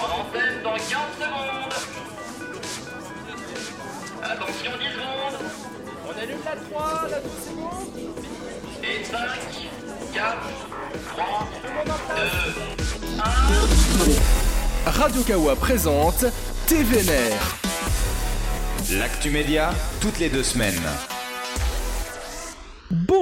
En antenne dans 15 secondes. Attention 10 secondes. On allume la 3, la 12 secondes. Et 5, 4, 3, Tout le monde en place. 2, 1. Radio Kawa présente TVNR. L'actu média, toutes les deux semaines.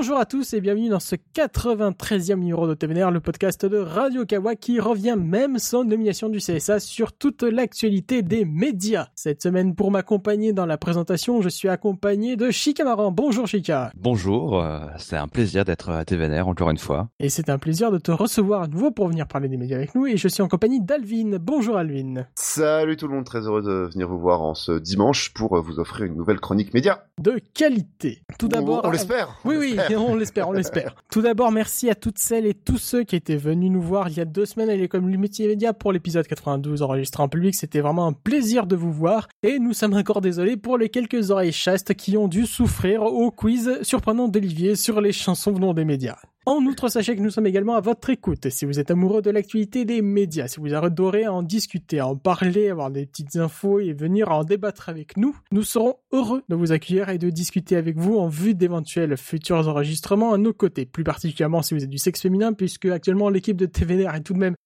Bonjour à tous et bienvenue dans ce 93e numéro de TVNR, le podcast de Radio Kawa qui revient même sans nomination du CSA sur toute l'actualité des médias. Cette semaine, pour m'accompagner dans la présentation, je suis accompagné de Chika Maran. Bonjour Chika. Bonjour, euh, c'est un plaisir d'être à TVNR encore une fois. Et c'est un plaisir de te recevoir à nouveau pour venir parler des médias avec nous et je suis en compagnie d'Alvin. Bonjour Alvin. Salut tout le monde, très heureux de venir vous voir en ce dimanche pour vous offrir une nouvelle chronique média. De qualité. Tout d'abord. on, on l'espère. Oui, oui, on l'espère, on l'espère. Tout d'abord, merci à toutes celles et tous ceux qui étaient venus nous voir il y a deux semaines à l'école multimédia pour l'épisode 92 enregistré en public. C'était vraiment un plaisir de vous voir. Et nous sommes encore désolés pour les quelques oreilles chastes qui ont dû souffrir au quiz surprenant d'Olivier sur les chansons venant des médias. En outre, sachez que nous sommes également à votre écoute. Si vous êtes amoureux de l'actualité des médias, si vous adorez en discuter, en parler, avoir des petites infos et venir en débattre avec nous, nous serons heureux de vous accueillir et de discuter avec vous en vue d'éventuels futurs enregistrements à nos côtés. Plus particulièrement si vous êtes du sexe féminin, puisque actuellement l'équipe de TVNR est tout de même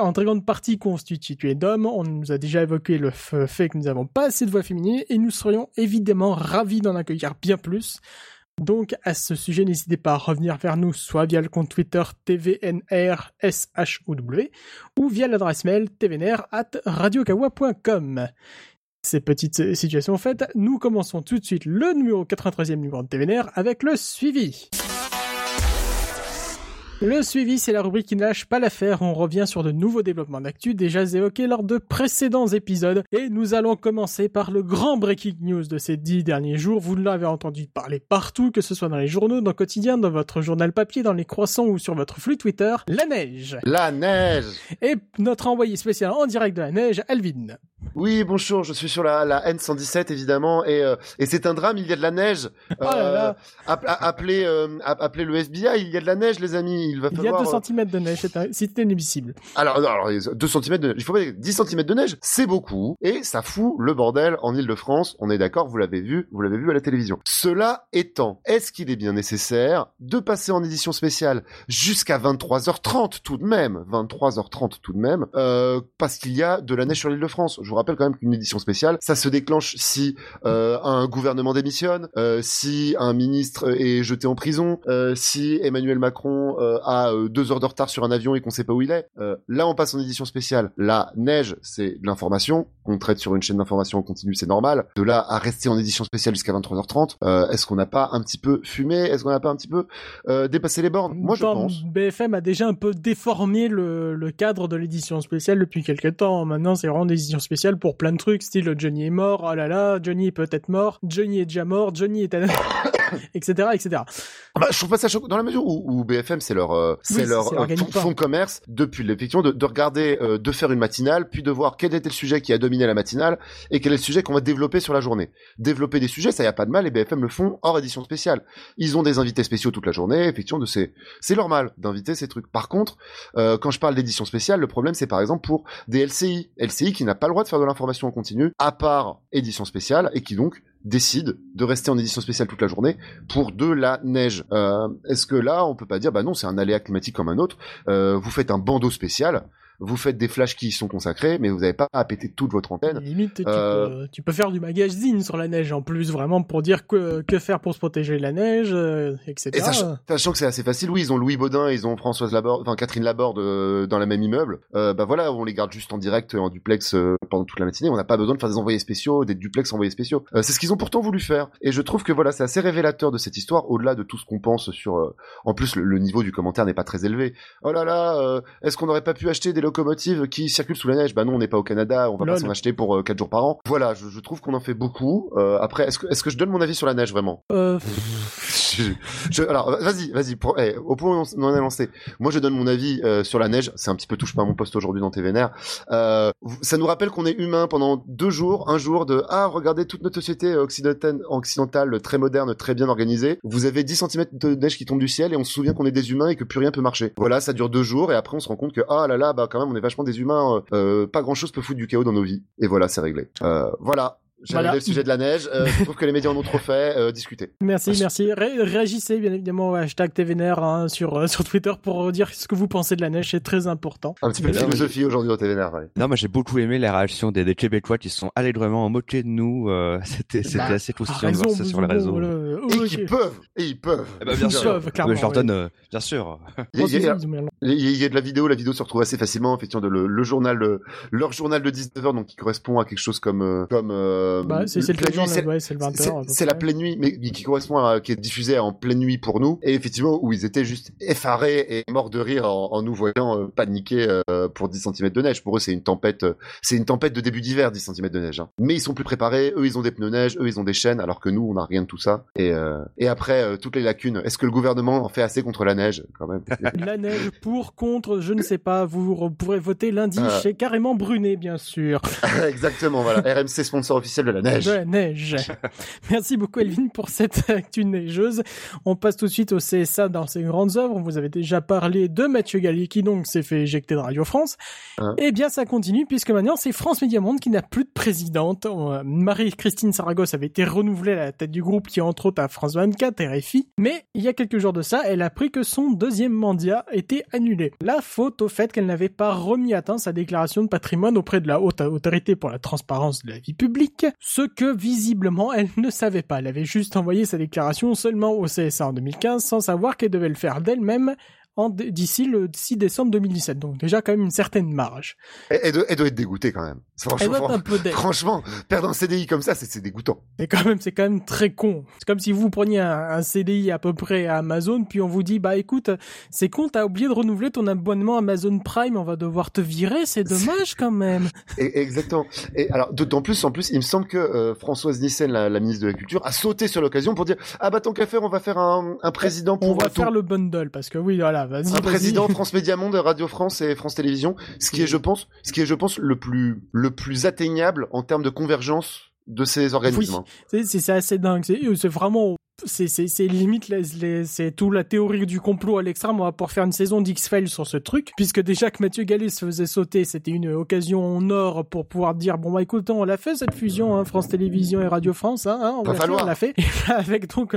en très grande partie constituée d'hommes. On nous a déjà évoqué le fait que nous n'avons pas assez de voix féminines et nous serions évidemment ravis d'en accueillir bien plus. Donc, à ce sujet, n'hésitez pas à revenir vers nous, soit via le compte Twitter TVNRSHOW, ou via l'adresse mail tvnr at radiokawa.com. Ces petites situations faites, nous commençons tout de suite le numéro 93e numéro de TVNR avec le suivi. Le suivi, c'est la rubrique qui ne lâche pas l'affaire. On revient sur de nouveaux développements d'actu déjà évoqués lors de précédents épisodes. Et nous allons commencer par le grand breaking news de ces dix derniers jours. Vous l'avez entendu parler partout, que ce soit dans les journaux, dans le quotidien, dans votre journal papier, dans les croissants ou sur votre flux Twitter. La neige. La neige. Et notre envoyé spécial en direct de la neige, Alvin. Oui, bonjour, je suis sur la, la N117 évidemment et, euh, et c'est un drame, il y a de la neige. Oh là là. app- a- appelez, euh, app- appelez le FBI, il y a de la neige les amis, il va Il y a falloir... 2 euh, cm de neige, c'est un- c'est inadmissible. Alors, alors 2 cm de il faut pas dire 10 cm de neige, c'est beaucoup et ça fout le bordel en Île-de-France, on est d'accord, vous l'avez vu, vous l'avez vu à la télévision. Cela étant, est-ce qu'il est bien nécessaire de passer en édition spéciale jusqu'à 23h30 tout de même, 23h30 tout de même, euh, parce qu'il y a de la neige sur l'Île-de-France? Je vous rappelle quand même qu'une édition spéciale, ça se déclenche si euh, un gouvernement démissionne, euh, si un ministre est jeté en prison, si Emmanuel Macron euh, a euh, deux heures de retard sur un avion et qu'on sait pas où il est. Euh, là, on passe en édition spéciale. La neige, c'est de l'information qu'on traite sur une chaîne d'information en continu, c'est normal. De là à rester en édition spéciale jusqu'à 23h30, euh, est-ce qu'on n'a pas un petit peu fumé? Est-ce qu'on n'a pas un petit peu dépassé les bornes? Moi, je Dans- pense. BFM a déjà un peu déformé le, le cadre de l'édition spéciale depuis quelques temps. Maintenant, c'est vraiment des éditions spéciales pour plein de trucs, style Johnny est mort, oh là là, Johnny est peut-être mort, Johnny est déjà mort, Johnny est... à- etc., etc. Bah, je trouve pas ça choquant dans la mesure où, où BFM c'est leur euh, c'est leur euh, fond, de commerce depuis l'effectivement de, de regarder euh, de faire une matinale puis de voir quel était le sujet qui a dominé la matinale et quel est le sujet qu'on va développer sur la journée. Développer des sujets ça y a pas de mal et BFM le font hors édition spéciale. Ils ont des invités spéciaux toute la journée effectivement de ces c'est normal d'inviter ces trucs. Par contre euh, quand je parle d'édition spéciale le problème c'est par exemple pour des LCI LCI qui n'a pas le droit de faire de l'information en continu à part édition spéciale et qui donc décide de rester en édition spéciale toute la journée pour de la neige. Euh, Est-ce que là, on peut pas dire, bah non, c'est un aléa climatique comme un autre. Euh, vous faites un bandeau spécial, vous faites des flashs qui y sont consacrés, mais vous n'avez pas à péter toute votre antenne. Limite, tu, Euh, peux, tu peux faire du magazine sur la neige en plus, vraiment pour dire que, que faire pour se protéger de la neige, euh, etc. Et sachant, sachant que c'est assez facile, oui, ils ont Louis Baudin, ils ont Françoise Laborde, enfin Catherine Laborde euh, dans le même immeuble. Euh, bah voilà, on les garde juste en direct, en duplex euh, pendant toute la matinée. On n'a pas besoin de faire des envoyés spéciaux, des duplex envoyés spéciaux. Euh, c'est ce qu'ils ont pourtant voulu faire. Et je trouve que voilà, c'est assez révélateur de cette histoire, au-delà de tout ce qu'on pense sur. euh, En plus, le, le niveau du commentaire n'est pas très élevé. Oh là là, euh, est-ce qu'on n'aurait pas pu acheter des locomotives qui circulent sous la neige Bah non, on n'est pas au Canada, on va Lol. pas s'en acheter pour 4 jours par an. Voilà, je, je trouve qu'on en fait beaucoup. Euh, après, est-ce que, je donne mon avis sur la neige vraiment Euh, je, je- alors, vas-y, vas-y. eh, au point où on en est lancé, moi je donne mon avis euh, sur la neige. C'est un petit peu touche pas à mon poste aujourd'hui dans TVNR. Euh, ça nous rappelle qu'on est humain pendant deux jours, un jour de ah regardez toute notre société occidentale, occidentale très moderne, très bien organisée. Vous avez 10 cm de neige qui tombe du ciel et on se souvient qu'on est des humains et que plus rien peut marcher. Voilà, ça dure deux jours et après on se rend compte que ah là là bah quand même, on est vachement des humains. euh, euh, pas grand chose peut foutre du chaos dans nos vies. Et voilà, c'est réglé. Euh, voilà. J'ai Voilà. le sujet de la neige. Euh, je trouve que les médias en ont trop fait. Euh, discutez. Merci, merci. Ré- réagissez bien évidemment au hashtag TVNR hein, sur, euh, sur Twitter pour dire ce que vous pensez de la neige, c'est très important. Un petit peu de philosophie aujourd'hui au TVNR. Ouais. Non, moi j'ai beaucoup aimé la réaction des, des Québécois qui se sont allègrement moqués de nous. euh, c'était c'était Bah, assez croustillant de voir ça sur les réseaux. Et qui peuvent. Et ils peuvent. Eh ben, bien Ils sûr. peuvent, clairement, Mais je leur donne, bien sûr. Il y a- il y a- Ils ont bien- Il y, a- il y a de la vidéo, la vidéo se retrouve assez facilement, effectivement, de le, le journal, le- leur journal de 19h, donc qui correspond à quelque chose comme, comme, Bah, c'est le pleine nuit, journal, c'est- ouais, c'est le 20h. c'est- la pleine nuit, mais qui correspond à, qui est diffusée en pleine nuit pour nous, et effectivement, où ils étaient juste effarés et morts de rire en, en nous voyant euh, paniquer euh, pour 10 cm de neige. Pour eux, c'est une tempête, euh, c'est une tempête de début d'hiver, 10 cm de neige. hein. Mais ils sont plus préparés, eux, ils ont des pneus neige, eux, ils ont des chaînes, alors que nous, on n'a rien de tout ça. Et, euh, et après, euh, toutes les lacunes. Est-ce que le gouvernement en fait assez contre la neige, quand même? La neige pour, contre, je ne sais pas. Vous re- pourrez voter lundi Euh. chez Carrément Brunet, bien sûr. Exactement, voilà. RMC sponsor officiel de la neige. De la neige. Merci beaucoup, Elvin, pour cette actu neigeuse. On passe tout de suite au CSA dans ses grandes œuvres. On vous avait déjà parlé de Mathieu Galli qui donc s'est fait éjecter de Radio France. Hein. Eh bien, ça continue puisque maintenant c'est France Média Monde qui n'a plus de présidente. Euh, Marie-Christine Saragosse avait été renouvelée à la tête du groupe qui entre autres à France 24, RFI. Mais il y a quelques jours de ça, elle a appris que son deuxième mandat était annulé. La faute au fait qu'elle n'avait pas remis à temps sa déclaration de patrimoine auprès de la haute autorité pour la transparence de la vie publique, ce que visiblement elle ne savait pas. Elle avait juste envoyé sa déclaration seulement au CSA en 2015 sans savoir qu'elle devait le faire d'elle-même d'ici le 6 décembre 2017. Donc déjà quand même une certaine marge. Elle, elle doit, elle doit être dégoûtée quand même. Elle doit Franchement, être un peu deg. franchement, perdre un CDI comme ça, c'est c'est dégoûtant. Et quand même, c'est quand même très con. C'est comme si vous preniez un, un CDI à peu près à Amazon, puis on vous dit, bah écoute, c'est con, t'as oublié de renouveler ton abonnement Amazon Prime, on va devoir te virer, c'est dommage quand même. Et, exactement. Et alors, d'autant plus, en plus, il me semble que euh, Françoise Nissen, la, la ministre de la Culture, a sauté sur l'occasion pour dire ah bah tant qu'à faire, on va faire un, un président pour On va faire le bundle, parce que oui, voilà, vas-y. un président France Média Monde, Radio France et France Télévisions, ce qui est, je pense, ce qui est, je pense, le plus, le plus atteignable en termes de convergence de ces organismes. C'est- assez dingue. C'est vraiment. C'est limite, c'est tout la théorie du complot à l'extrême. On va pouvoir faire une saison d'X-Files sur ce truc, puisque déjà que Mathieu Gallet se faisait sauter, c'était une occasion en or pour pouvoir dire bon bah écoute, on l'a fait cette fusion, hein, France Télévisions et Radio France, hein, hein, on Va l'a fait, avec donc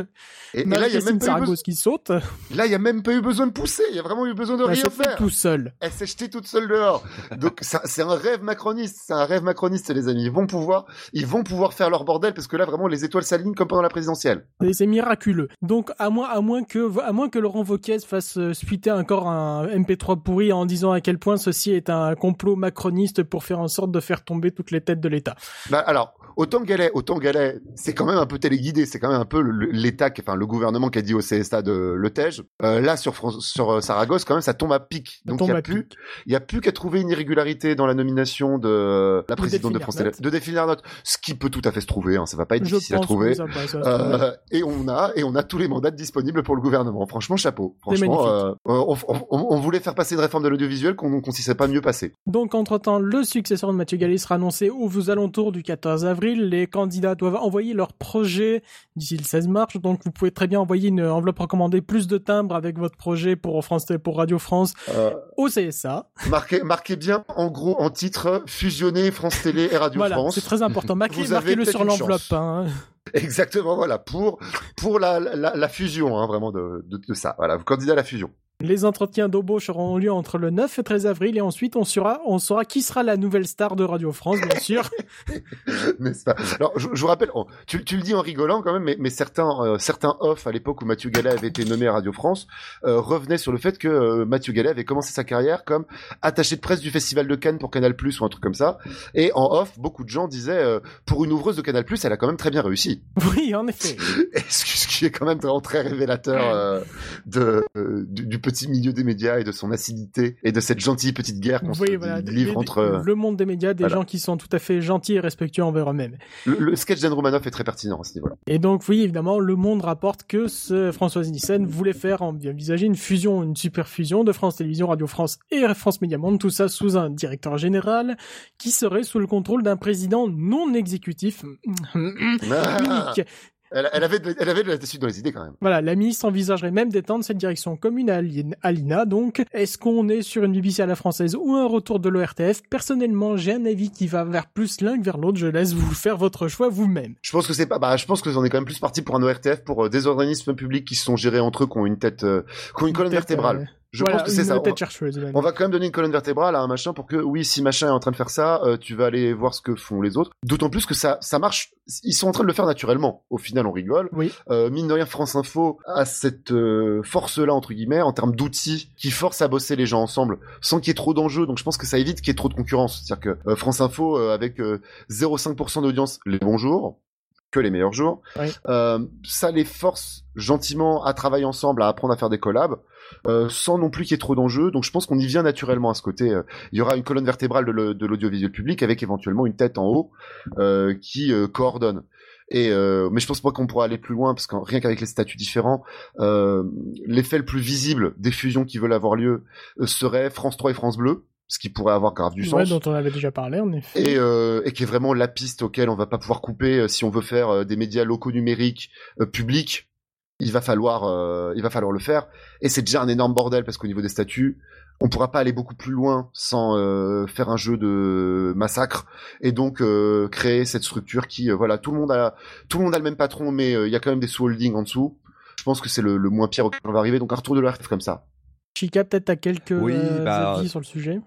Et, et là, il y a même pas eu besoin, qui saute, là, il y a même pas eu besoin de pousser. Il y a vraiment eu besoin de bah, rien faire. tout seul. Elle s'est jetée toute seule dehors. Donc c'est un rêve macroniste, c'est un rêve macroniste les amis. Ils vont pouvoir, ils vont pouvoir faire leur bordel parce que là vraiment les étoiles s'alignent comme pendant la présidentielle. Miraculeux. Donc à moins à moins que à moins que Laurent Wauquiez fasse euh, suiter encore un MP3 pourri en disant à quel point ceci est un complot macroniste pour faire en sorte de faire tomber toutes les têtes de l'État. Bah alors autant Galet, autant Galet, c'est quand même un peu téléguidé, c'est quand même un peu l'État, enfin le gouvernement qui a dit au CSA de le Tej. Euh, là sur France, sur euh, Saragosse quand même ça tombe à pic. Donc il y a plus, il y a plus qu'à trouver une irrégularité dans la nomination de la présidente de France de Delphine ce qui peut tout à fait se trouver. Hein, ça va pas être Je difficile à pense trouver. Euh, et on a et on a tous les mandats disponibles pour le gouvernement. Franchement, chapeau. Franchement, euh, on, on- on- on voulait faire passer une réforme de l'audiovisuel qu'on qu'on s'y serait pas mieux passé. Donc, entre-temps, le successeur de Mathieu Gallet sera annoncé aux alentours du 14 avril. Les candidats doivent envoyer leur projet d'ici le 16 mars. Donc, vous pouvez très bien envoyer une enveloppe recommandée plus de timbres avec votre projet pour France, pour Radio France Euh, au CSA. marquez, marquez bien en gros en titre fusionner France Télé et Radio Voilà, France. c'est très important. Marquez-le sur l'enveloppe. Hein. Exactement, voilà pour pour la la, la fusion, hein, vraiment de, de, de ça. Voilà, candidat à la fusion. Les entretiens d'embauche auront lieu entre le 9 et 13 avril et ensuite on saura, on saura qui sera la nouvelle star de Radio France, bien sûr. N'est-ce pas? Alors, je, je vous rappelle, oh, tu, tu le dis en rigolant quand même, mais, mais certains, euh, certains off à l'époque où Mathieu Gallet avait été nommé à Radio France euh, revenaient sur le fait que euh, Mathieu Gallet avait commencé sa carrière comme attaché de presse du Festival de Cannes pour Canal Plus ou un truc comme ça. Et en off, beaucoup de gens disaient euh, pour une ouvreuse de Canal Plus, elle a quand même très bien réussi. Oui, en effet. Et ce qui- est quand même vraiment très révélateur euh, de euh, du, du petit milieu des médias et de son acidité et de cette gentille petite guerre qu'on Oui, voilà. livre Des- entre. euh, le monde des médias, des voilà. gens qui sont tout à fait gentils et respectueux envers eux-mêmes. le, le sketch d'Anne Romanoff est très pertinent à ce niveau-là. Et donc, oui, évidemment, le monde rapporte que ce Françoise Nissen voulait faire, envisager une fusion, une super fusion de France Télévisions, Radio France et France Média Monde, tout ça sous un directeur général qui serait sous le contrôle d'un président non exécutif Ah, unique. Elle, elle avait de, elle avait de la dans les idées quand même. Voilà, la ministre envisagerait même d'étendre cette direction commune à Alien- à l'INA. Donc, est-ce qu'on est sur une BBC à la française ou un retour de l'ORTF Personnellement, j'ai un avis qui va vers plus l'un que vers l'autre. Je laisse vous faire votre choix vous-même. Je pense que c'est pas, bah, je pense que on est quand même plus parti pour un ORTF pour euh, des organismes publics qui sont gérés entre eux, qui ont une tête, euh, qui ont une colonne vertébrale. euh, Je voilà, pense que c'est ça. On va- chercheuse. même. On va quand même donner une colonne vertébrale à un machin pour que, oui, si machin est en train de faire ça, euh, tu vas aller voir ce que font les autres. D'autant plus que ça, ça marche. Ils sont en train de le faire naturellement. Au final, on rigole. Oui. Euh, mine de rien, France Info a cette euh, force-là entre guillemets en termes d'outils qui forcent à bosser les gens ensemble sans qu'il y ait trop d'enjeux. Donc, je pense que ça évite qu'il y ait trop de concurrence. C'est-à-dire que euh, France Info euh, avec euh, 0,5% d'audience les bons jours que les meilleurs jours. Oui. Euh, ça les force gentiment à travailler ensemble, à apprendre à faire des collabs, euh, sans non plus qu'il y ait trop d'enjeux. Donc je pense qu'on y vient naturellement à ce côté. Euh, Il y aura une colonne vertébrale de l'audiovisuel public avec éventuellement une tête en haut euh, qui coordonne. Et mais je pense pas qu'on pourra aller plus loin parce que rien qu'avec les statuts différents, l'effet le plus visible des fusions qui veulent avoir lieu serait France 3 et France Bleu, ce qui pourrait avoir grave du Ouais, sens dont on avait déjà parlé, en effet. et, euh, et qui est vraiment la piste auquel on va pas pouvoir couper euh, si on veut faire euh, des médias locaux numériques euh, publics. Il va falloir, euh, il va falloir le faire. Et c'est déjà un énorme bordel parce qu'au niveau des statuts, on pourra pas aller beaucoup plus loin sans euh, faire un jeu de massacre et donc euh, créer cette structure qui, euh, voilà, tout le monde a, tout le monde a le même patron, mais euh, il y a quand même des sous-holdings en dessous. Je pense que c'est le, le moins pire auquel on va arriver. Donc un retour de l'RF comme ça. Chica, peut-être t'as quelques Oui, bah, avis sur le sujet?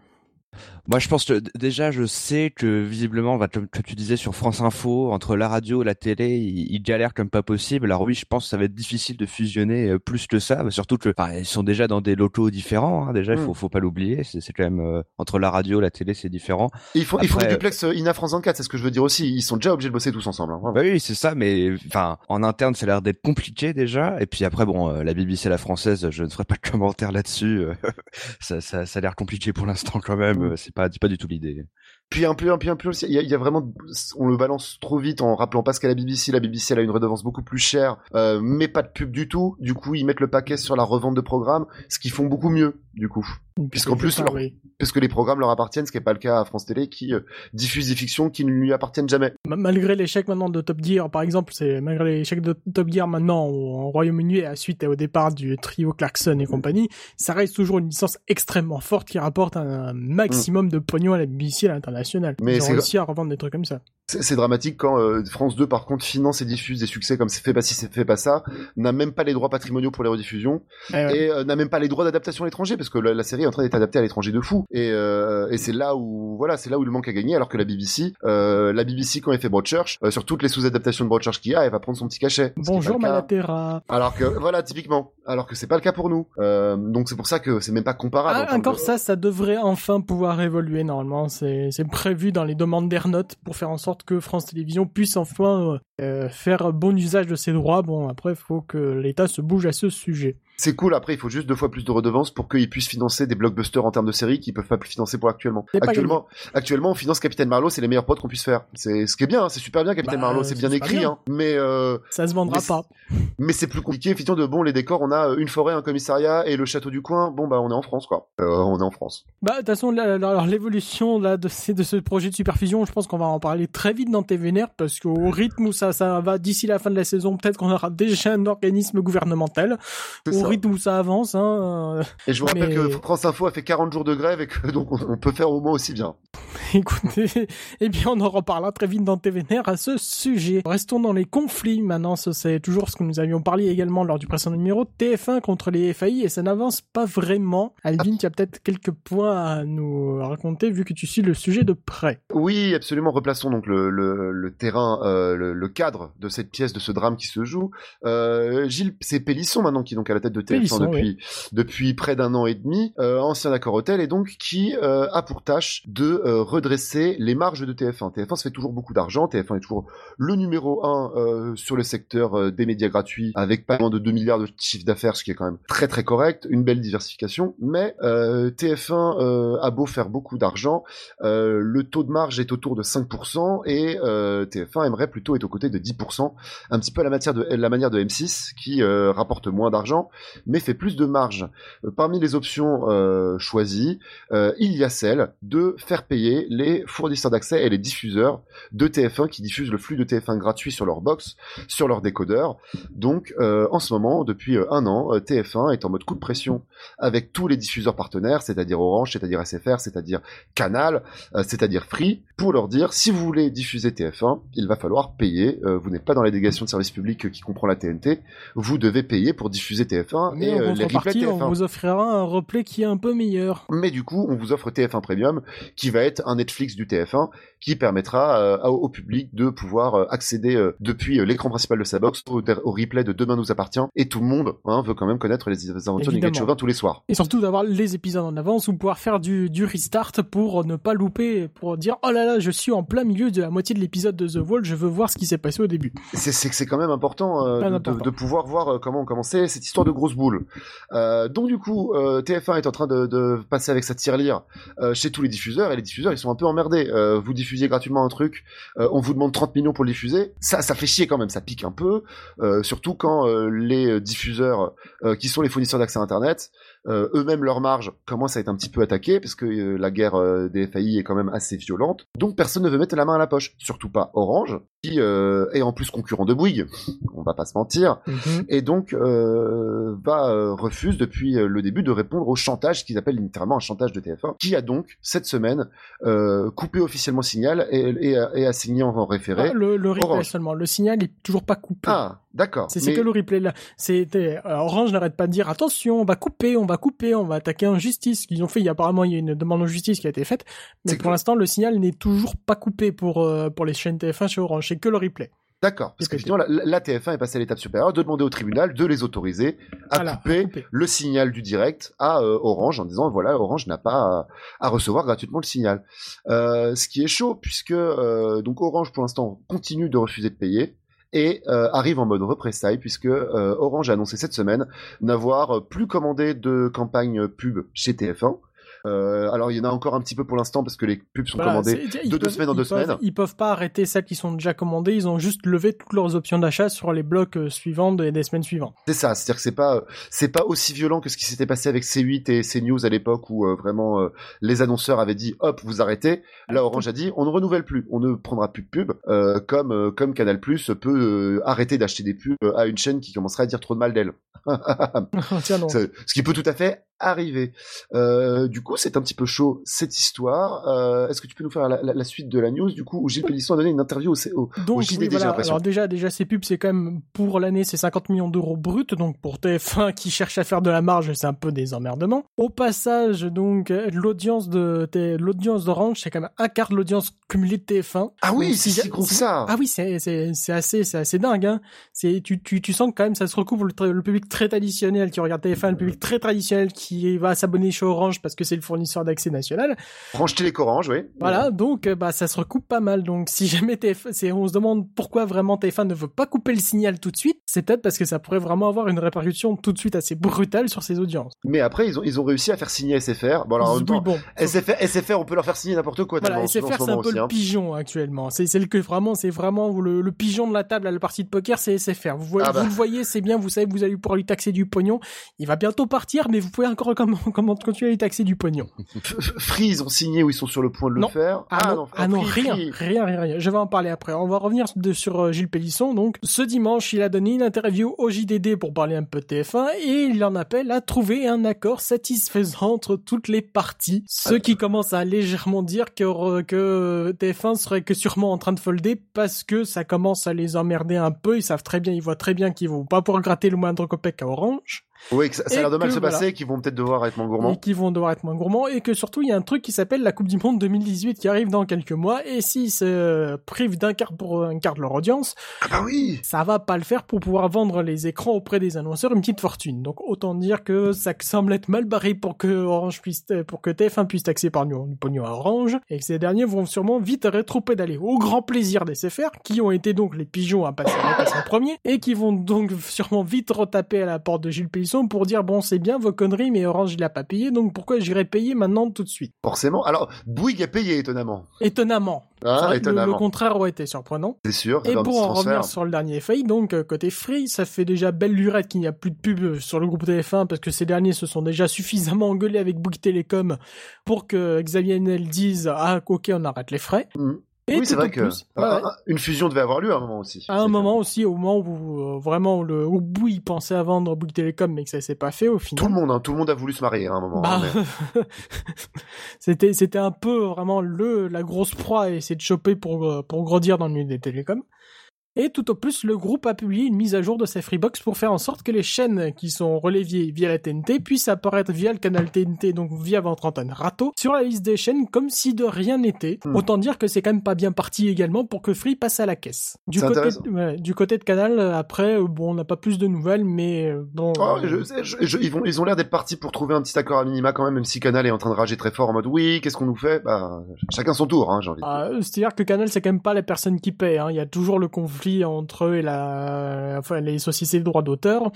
Moi, je pense que déjà, je sais que visiblement, bah, comme, tu disais sur France Info, entre la radio et la télé, ils, ils galèrent comme pas possible. Alors oui, je pense que ça va être difficile de fusionner euh, plus que ça, mais surtout que, enfin, ils sont déjà dans des locaux différents. hein, déjà, il faut, Mm. faut pas l'oublier. C'est quand même euh, entre la radio, la télé, c'est différent. Et ils font, ils duplex euh, INA France 24, c'est ce que je veux dire aussi. Ils sont déjà obligés de bosser tous ensemble. hein. Bah oui, c'est ça, mais enfin, en interne, ça a l'air d'être compliqué déjà. Et puis après, bon, euh, la BBC, la française, je ne ferai pas de commentaire là-dessus. ça, ça, ça a l'air compliqué pour l'instant quand même. Mm. euh, C'est pas, c'est pas du tout l'idée. Puis un peu, un peu, un peu il y, a- il y a vraiment, on le balance trop vite en rappelant pas ce qu'à la BBC. La BBC, elle a une redevance beaucoup plus chère, euh, mais pas de pub du tout. Du coup, ils mettent le paquet sur la revente de programmes, ce qu'ils font beaucoup mieux, du coup. Puisqu'en plus, Ah leur- oui. Parce que les programmes leur appartiennent, ce qui n'est pas le cas à France Télé, qui euh, diffuse des fictions qui ne lui appartiennent jamais. Ma- Malgré l'échec maintenant de Top Gear, par exemple, c'est malgré l'échec de Top Gear maintenant au- Royaume-Uni et à suite au départ du trio Clarkson et compagnie, ça reste toujours une licence extrêmement forte qui rapporte un maximum de pognon à la BBC à l'international. Mais Ils ont réussi à revendre des trucs comme ça. C'est dramatique quand euh, France 2, par contre, finance et diffuse des succès comme c'est fait pas si c'est fait pas ça, n'a même pas les droits patrimoniaux pour les rediffusions. Eh ouais. et euh, n'a même pas les droits d'adaptation à l'étranger parce que la, la série est en train d'être adaptée à l'étranger de fou et, euh, et c'est là où voilà c'est là où le manque à gagner alors que la BBC la BBC quand elle fait Broadchurch sur toutes les sous-adaptations de Broadchurch qu'il y a elle va prendre son petit cachet Bonjour. Malaterra. alors que voilà typiquement alors que c'est pas le cas pour nous donc c'est pour ça que c'est même pas comparable Ah, encore de- ça, ça devrait enfin pouvoir évoluer normalement. C'est c'est prévu dans les demandes d'Airnote pour faire en sorte que France Télévisions puisse enfin euh, faire bon usage de ses droits. Bon, après, il faut que l'État se bouge à ce sujet. C'est cool après il faut juste deux fois plus de redevances pour qu'ils puissent financer des blockbusters en termes de séries qu'ils peuvent pas plus financer pour actuellement actuellement actuellement on finance Capitaine Marlowe c'est les meilleurs potes qu'on puisse faire c'est ce qui est bien hein, c'est super bien Capitaine Bah, Marlowe c'est bien écrit bien. hein, mais euh, Ça se vendra Mais pas. Mais c'est plus compliqué, effectivement, de bon, les décors, on a euh, une forêt, un commissariat et le château du coin. Bon, bah, on est en France, quoi. Euh, on est en France. Bah, de toute façon, là, là, alors l'évolution là de, ces- de ce projet de superfusion, je pense qu'on va en parler très vite dans TVNR parce qu'au rythme où ça, ça va d'ici la fin de la saison, peut-être qu'on aura déjà un organisme gouvernemental. Ça. Rythme où ça avance, hein. euh, Et je vous rappelle Mais- que France Info a fait 40 jours de grève et que donc on, peut faire au moins aussi bien. Écoutez, eh bien, on en reparlera très vite dans TVNR à ce sujet. Restons dans les conflits maintenant. Ce, C'est toujours ce que nous avions parlé également lors du précédent numéro TF1 contre les FAI et ça n'avance pas vraiment. Alvin, tu as peut-être quelques points à nous raconter vu que tu suis le sujet de près. Oui, absolument. Replaçons donc le, le, le terrain, euh, le, le cadre de cette pièce, de ce drame qui se joue. Euh, Gilles, c'est Pélisson maintenant qui est donc à la tête de TF1 Pélisson, depuis depuis près d'un an et demi, euh, ancien accord hôtel et donc qui euh, a pour tâche de euh, redresser les marges de TF1. TF1 se fait toujours beaucoup d'argent. TF1 est toujours le numéro un euh, sur le secteur des médias gratuits avec pas loin de 2 milliards de chiffre d'affaires, ce qui est quand même très très correct, une belle diversification. Mais euh, TF1 euh, a beau faire beaucoup d'argent, le taux de marge est autour de 5% et euh, TF1 aimerait plutôt être aux côtés de 10%, un petit peu à la, matière de, la manière de M6 qui euh, rapporte moins d'argent mais fait plus de marge. Euh, parmi les options euh, choisies, euh, il y a celle de faire payer les fournisseurs d'accès et les diffuseurs de TF1 qui diffusent le flux de TF1 gratuit sur leur box, sur leur décodeur. Donc, en ce moment, depuis un an, euh, TF1 est en mode coup de pression avec tous les diffuseurs partenaires, c'est-à-dire Orange, c'est-à-dire SFR, c'est-à-dire Canal, c'est-à-dire Free, pour leur dire si vous voulez diffuser TF1, il va falloir payer. Vous n'êtes pas dans la délégation de service public qui comprend la TNT, vous devez payer pour diffuser TF1 Mais et en euh, les replays on TF1. vous offrira un replay qui est un peu meilleur. Mais du coup, on vous offre TF1 Premium, qui va être un Netflix du TF1, qui permettra euh, au public de pouvoir euh, accéder depuis l'écran principal de sa box au, au replay de Demain nous appartient. Et tout le monde hein, veut quand même connaître les aventures. Gate Chauvin tous les soirs. Et surtout d'avoir les épisodes en avance ou pouvoir faire du, du restart pour ne pas louper, pour dire oh là là, je suis en plein milieu de la moitié de l'épisode de The Wall, je veux voir ce qui s'est passé au début. C'est quand même important, euh, de, important. de- de pouvoir voir comment commencer cette histoire de grosse boule. Euh, donc du coup, euh, TF1 est en train de, passer avec sa tirelire euh, chez tous les diffuseurs et les diffuseurs ils sont un peu emmerdés. Euh, vous diffusiez gratuitement un truc, on vous demande 30 millions pour le diffuser. Ça, ça fait chier quand même, ça pique un peu. surtout quand les diffuseurs qui sont les fournisseurs d'accès à Internet eux-mêmes leur marge commence à être un petit peu attaquée parce que euh, la guerre euh, des FAI est quand même assez violente. Donc personne ne veut mettre la main à la poche, surtout pas Orange qui euh, est en plus concurrent de Bouygues. On va pas se mentir. Et donc euh, va euh, refuse depuis euh, le début de répondre au chantage, qu'ils appellent littéralement un chantage de TF1, qui a donc cette semaine euh, coupé officiellement Signal et, et, a- et a signé en, référé. Ah, le, le seulement, le signal est toujours pas coupé. Ah, d'accord. C'est Mais- que le replay là. C'était euh, Orange n'arrête pas de dire attention, on va couper, on va couper, on va attaquer en justice. Ce qu'ils ont fait, il y a apparemment il y a une demande en justice qui a été faite, mais pour que- l'instant le signal n'est toujours pas coupé pour euh, pour les chaînes TF1 chez Orange. C'est que le replay. D'accord, parce que sinon la, la TF1 est passée à l'étape supérieure de demander au tribunal de les autoriser à Voilà, couper couper. le signal du direct à euh, Orange en disant voilà Orange n'a pas à, à recevoir gratuitement le signal. Euh, ce qui est chaud puisque donc Orange pour l'instant continue de refuser de payer et euh, arrive en mode représailles puisque euh, Orange a annoncé cette semaine n'avoir plus commandé de campagne pub chez TF1. Euh, alors il y en a encore un petit peu pour l'instant parce que les pubs sont Voilà, commandées de deux peuvent- semaines en deux peuvent- semaines. Ils peuvent pas arrêter celles qui sont déjà commandées. Ils ont juste levé toutes leurs options d'achat sur les blocs euh, suivants des, des semaines suivantes. C'est ça, c'est-à-dire que c'est pas c'est pas aussi violent que ce qui s'était passé avec C8 et CNews à l'époque où euh, vraiment euh, les annonceurs avaient dit hop vous arrêtez. Là Orange a dit on ne renouvelle plus, on ne prendra plus de pubs euh, comme euh, comme Canal+ peut euh, arrêter d'acheter des pubs euh, à une chaîne qui commencerait à dire trop de mal d'elle. Ce qui peut tout à fait arriver. Euh, du coup, c'est un petit peu chaud cette histoire. Euh, Est-ce que tu peux nous faire la, la- la suite de la news du coup où Gilles Pélisson a donné une interview au, au, au Donc, JDD, oui, voilà. Alors déjà, déjà, ces pubs, c'est quand même pour l'année, c'est 50 millions d'euros bruts. Donc pour TF1 qui cherche à faire de la marge, c'est un peu des emmerdements. Au passage, donc l'audience de l'audience d'Orange, c'est quand même un quart de l'audience cumulée de TF1. Ah oui, Donc, c'est si gros ça. Ah oui, c'est c'est assez c'est assez dingue. Hein. C'est tu tu tu sens que quand même ça se recouvre le, le public très traditionnel qui regarde TF1, le public très traditionnel qui va s'abonner chez Orange parce que c'est le fournisseur d'accès national. Télécorange, oui. Voilà, donc euh, bah ça se recoupe pas mal. Donc si jamais TF, on se demande pourquoi vraiment TF1 ne veut pas couper le signal tout de suite, c'est peut-être parce que ça pourrait vraiment avoir une répercussion tout de suite assez brutale sur ses audiences. Mais après, ils ont, ils ont réussi à faire signer SFR. Bon, alors en Oui, temps, bon. SFR, SFR, on peut leur faire signer n'importe quoi. Voilà, SFR ce c'est un peu aussi, le hein. pigeon actuellement. C'est c'est le que vraiment c'est vraiment le, le pigeon de la table à la partie de poker, c'est SFR. Vous, voyez, Ah bah. vous le voyez, c'est bien, vous savez vous allez pouvoir lui taxer du pognon. Il va bientôt partir, mais vous pouvez comment, comment continuer à lui taxer du pognon. F- F- Free, ils ont signé ou ils sont sur le point de le Non. faire. Ah, non, ah non, Free, rien, rien, rien, rien. Je vais en parler après. On va revenir de- sur euh, Gilles Pélisson. Donc, ce dimanche, il a donné une interview au JDD pour parler un peu de TF1 et il en appelle à trouver un accord satisfaisant entre toutes les parties. Ce qui commence à légèrement dire que, que TF1 serait que sûrement en train de folder parce que ça commence à les emmerder un peu. Ils savent très bien, ils voient très bien qu'ils vont pas pouvoir gratter le moindre copec à Orange. Oui, que ça, ça a Et l'air de mal que se passer, voilà. qu'ils vont peut-être devoir être moins et gourmands. qui vont devoir être moins gourmands et que surtout il y a un truc qui s'appelle la Coupe du Monde 2018 qui arrive dans quelques mois et s'ils se privent d'un quart pour un quart de leur audience, Ah bah oui ça va pas le faire pour pouvoir vendre les écrans auprès des annonceurs une petite fortune. Donc autant dire que ça semble être mal barré pour que Orange puisse pour que TF1 puisse taxer par du pognon à Orange et que ces derniers vont sûrement vite rétro-pédaler au grand plaisir des SFR qui ont été donc les pigeons à passer la passe en premier et qui vont donc sûrement vite retaper à la porte de Gilles Pélisson pour dire bon c'est bien vos conneries mais Orange il a pas payé donc pourquoi j'irais payer maintenant tout de suite? Forcément. Alors, Bouygues a payé, étonnamment. Vrai le- étonnamment. Le contraire aurait été surprenant. C'est sûr. Et pour en transfert. revenir sur le dernier fail, donc euh, côté Free, ça fait déjà belle lurette qu'il n'y a plus de pub euh, sur le groupe TF1 parce que ces derniers se sont déjà suffisamment engueulés avec Bouygues Télécom pour que Xavier Niel dise ah ok on arrête les frais. Mm. Et oui, c'est tout vrai au que ouais, une fusion devait avoir lieu à un moment aussi. à un moment aussi, au moment où euh, vraiment le Bouygues pensait à vendre Bouygues Télécom mais que ça s'est pas fait au Tout final. le monde, hein, tout le monde a voulu se marier à un moment. Bah, hein, mais- c'était c'était un peu vraiment le la grosse proie à essayer de choper pour euh, pour grandir dans le milieu des télécoms. Et tout au plus, le groupe a publié une mise à jour de sa Freebox pour faire en sorte que les chaînes qui sont relayées via la TNT puissent apparaître via le canal TNT, donc via votre antenne râteau, sur la liste des chaînes comme si de rien n'était. Hmm. Autant dire que c'est quand même pas bien parti également pour que Free passe à la caisse. Du côté, intéressant. ouais, du côté de Canal, après, euh, bon, on n'a pas plus de nouvelles, mais euh, bon. Oh, euh, je sais, je- je- ils, vont, ils ont l'air d'être partis pour trouver un petit accord à minima quand même, même si Canal est en train de rager très fort en mode oui, qu'est-ce qu'on nous fait? Bah, chacun son tour, hein, j'ai envie de dire. Ah, C'est-à-dire que Canal, c'est quand même pas les personnes qui paient. Hein. Il y a toujours le conflit entre eux et la... enfin, les sociétés de droits d'auteur.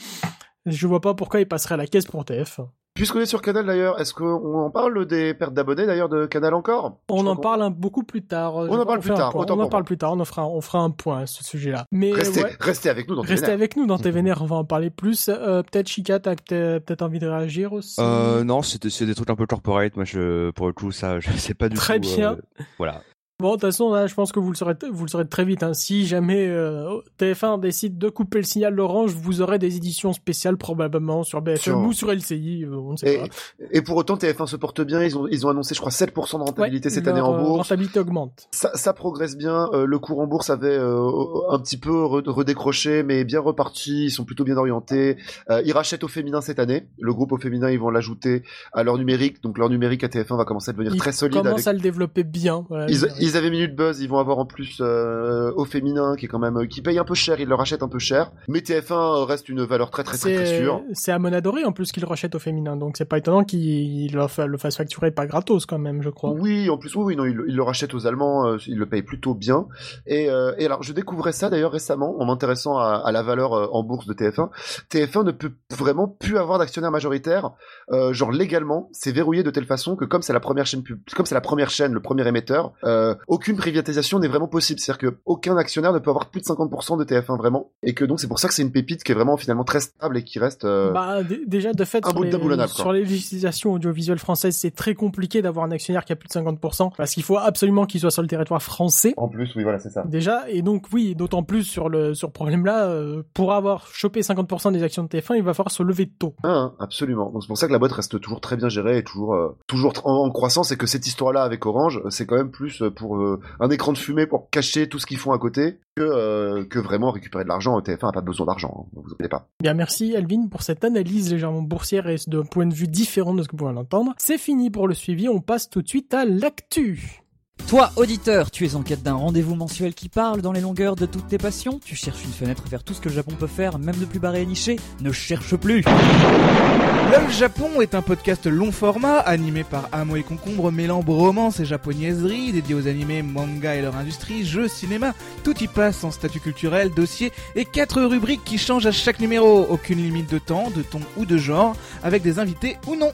Je vois pas pourquoi ils passeraient à la caisse pour TF. Puisqu'on est sur Canal d'ailleurs, est-ce qu'on en parle des pertes d'abonnés d'ailleurs de Canal encore? On en parle un- beaucoup plus tard. On en parle plus tard, On en parle plus tard. On en fera, on fera un point à ce sujet-là. Mais Restez, ouais, restez avec nous dans restez TVNR. avec nous dans TVNR. On va en parler plus. Euh, peut-être Chica, t'as peut-être peut-être envie de réagir aussi? Euh, non, c'est des trucs un peu corporate. Moi, je, pour le coup, ça, je sais pas du Très tout. bien. euh, voilà. Bon, de toute façon, là, je pense que vous le saurez, vous le saurez très vite. Hein. Si jamais euh, TF1 décide de couper le signal d'Orange, vous aurez des éditions spéciales probablement sur BFM ou sur LCI, euh, on ne sait Et, pas. et pour autant, TF1 se porte bien. Ils ont, ils ont annoncé, je crois, 7% de rentabilité Ouais, cette année en euh, bourse. rentabilité augmente. Ça, ça progresse bien. Euh, le cours en bourse avait euh, un petit peu re- redécroché, mais bien reparti. Ils sont plutôt bien orientés. Ils rachètent au féminin cette année. Le groupe au féminin, ils vont l'ajouter à leur numérique. Donc leur numérique à TF1 va commencer à devenir Ils très solide. commencent avec- à le développer bien. voilà. Ils, ils avaient Minute Buzz, ils vont avoir en plus euh, au féminin qui est quand même euh, qui paye un peu cher, ils le rachètent un peu cher. Mais TF1 reste une valeur très très très, très sûre. c'est à Monadori en plus qu'il rachète au féminin, donc c'est pas étonnant qu'il le fa- le fasse facturer pas gratos quand même, je crois. Oui, en plus, oui, oui, non, il, il le rachète aux Allemands, euh, il le paye plutôt bien. Et, euh, et alors, je découvrais ça d'ailleurs récemment en m'intéressant à, à la valeur euh, en bourse de TF1. TF1 ne peut vraiment plus avoir d'actionnaire majoritaire, euh, genre légalement, c'est verrouillé de telle façon que comme c'est la première chaîne, pub- comme c'est la première chaîne, le premier émetteur, euh, aucune privatisation n'est vraiment possible. C'est-à-dire que aucun actionnaire ne peut avoir plus de 50% de TF1 vraiment, et que donc c'est pour ça que c'est une pépite qui est vraiment finalement très stable et qui reste. euh, Bah, d- déjà, de fait, un sur les, sur les législations audiovisuelles françaises, c'est très compliqué d'avoir un actionnaire qui a plus de 50%, parce qu'il faut absolument qu'il soit sur le territoire français. En plus, oui, voilà, c'est ça. Déjà, et donc oui, d'autant plus sur le sur ce problème-là, euh, pour avoir chopé 50% des actions de TF1, il va falloir se lever tôt. Ah, hein, absolument. Donc c'est pour ça que la boîte reste toujours très bien gérée et toujours euh, toujours en, en croissance et que cette histoire-là avec Orange, euh, c'est quand même plus euh, euh, un écran de fumée pour cacher tout ce qu'ils font à côté que euh, vraiment récupérer de l'argent. TF1 a pas besoin d'argent, hein, vous inquiétez pas. Bien, merci Alvin pour cette analyse légèrement boursière et d'un point de vue différent de ce que vous pouvez l'entendre. C'est fini pour le suivi, on passe tout de suite à l'actu. Toi, auditeur, tu es en quête d'un rendez-vous mensuel qui parle dans les longueurs de toutes tes passions Tu cherches une fenêtre vers tout ce que le Japon peut faire, même de plus barré et niché Ne cherche plus LOL Japon est un podcast long format animé par Amo et Concombre mêlant bromance et japonaiserie dédié aux animés, manga et leur industrie, jeux, cinéma. Tout y passe en statut culturel, dossier et quatre rubriques qui changent à chaque numéro. Aucune limite de temps, de ton ou de genre, avec des invités ou non.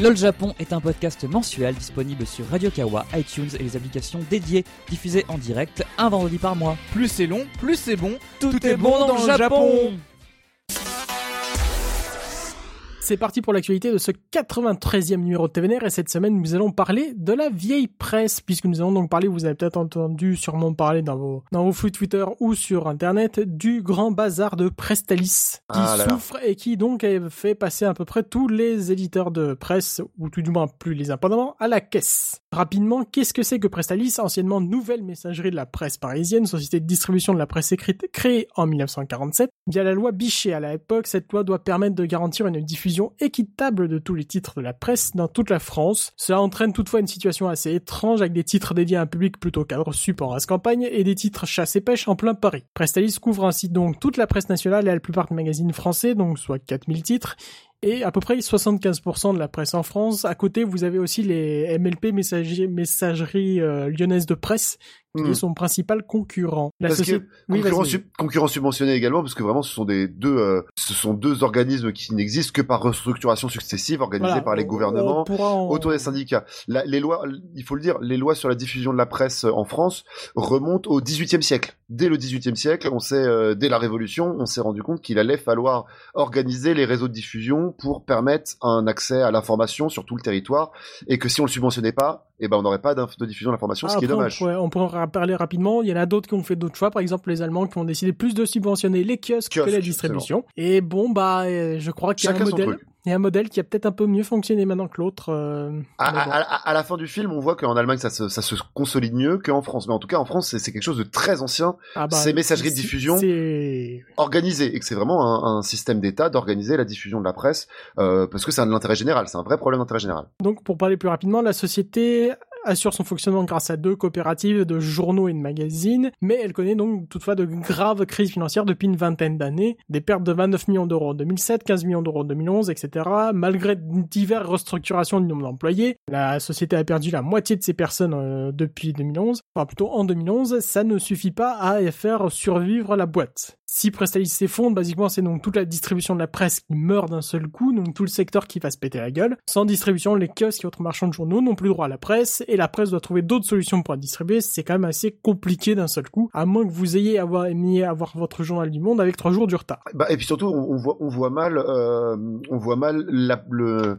LOL Japon est un podcast mensuel disponible sur Radio Kawa, iTunes et les applications dédiées, diffusé en direct un vendredi par mois. Plus c'est long, plus c'est bon. Tout, est bon dans, le Japon, C'est parti pour l'actualité de ce 93e numéro de TVNR et cette semaine nous allons parler de la vieille presse puisque nous allons donc parler, vous avez peut-être entendu sûrement parler dans vos, dans vos flux Twitter ou sur internet du grand bazar de Prestalis qui Ah là là. souffre et qui donc a fait passer à peu près tous les éditeurs de presse ou tout du moins plus les indépendants à la caisse. Rapidement, qu'est-ce que c'est que Prestalis, anciennement Nouvelle Messagerie de la Presse Parisienne, société de distribution de la presse écrite créée en 1947 Via la loi Bichet à l'époque, cette loi doit permettre de garantir une diffusion équitable de tous les titres de la presse dans toute la France. Cela entraîne toutefois une situation assez étrange avec des titres dédiés à un public plutôt cadre support à campagne et des titres chasse et pêche en plein Paris. Prestalis couvre ainsi donc toute la presse nationale et la plupart des magazines français, donc soit 4000 titres, et à peu près 75% de la presse en France. À côté, vous avez aussi les MLP messageries euh, lyonnaises de presse qui Hmm. est son principal concurrent. La Parce société... que Oui, concurrent, subventionné également, parce que vraiment ce sont des deux, euh, ce sont deux organismes qui n'existent que par restructuration successive organisée Voilà, par les on- gouvernements. on pourra en- autour des syndicats. La- les lois, il faut le dire, les lois sur la diffusion de la presse euh, en France remontent au XVIIIe siècle. Dès le XVIIIe siècle, on s'est, euh, dès la Révolution, on s'est rendu compte qu'il allait falloir organiser les réseaux de diffusion pour permettre un accès à l'information sur tout le territoire, et que si on le subventionnait pas, eh ben on n'aurait pas de diffusion d'information, ce qui est dommage. On pourrait, on pourrait parler rapidement. Il y en a d'autres qui ont fait d'autres choix. Par exemple, les Allemands qui ont décidé plus de subventionner les kiosques, que la distribution. Et bon, bah, euh, je crois qu'il y a un Chacun modèle. Il y a un modèle qui a peut-être un peu mieux fonctionné maintenant que l'autre. euh, À, mais bon. à- à- à la fin du film, on voit qu'en Allemagne, ça se, ça se consolide mieux qu'en France. Mais en tout cas, en France, c'est quelque chose de très ancien, Ah bah, ces messageries de diffusion. C'est organisé et que c'est vraiment un, un système d'État d'organiser la diffusion de la presse euh, parce que c'est un de l'intérêt général, c'est un vrai problème d'intérêt général. Donc, pour parler plus rapidement, la société assure son fonctionnement grâce à deux coopératives de journaux et de magazines, mais elle connaît donc toutefois de graves crises financières depuis une vingtaine d'années, des pertes de 29 millions d'euros en 2007, 15 millions d'euros en 2011, etc. Malgré diverses restructurations du nombre d'employés, la société a perdu la moitié de ses personnes euh, depuis 2011, enfin plutôt en 2011, ça ne suffit pas à faire survivre la boîte. Si Prestalis s'effondre, basiquement c'est donc toute la distribution de la presse qui meurt d'un seul coup, donc tout le secteur qui va se péter la gueule. Sans distribution, les kiosques et autres marchands de journaux n'ont plus droit à la presse, et la presse doit trouver d'autres solutions pour la distribuer, c'est quand même assez compliqué d'un seul coup, à moins que vous ayez avoir, aimiez avoir votre journal du monde avec trois jours du retard. Bah, et puis surtout, on, on voit, on voit mal, euh, on voit mal la, le,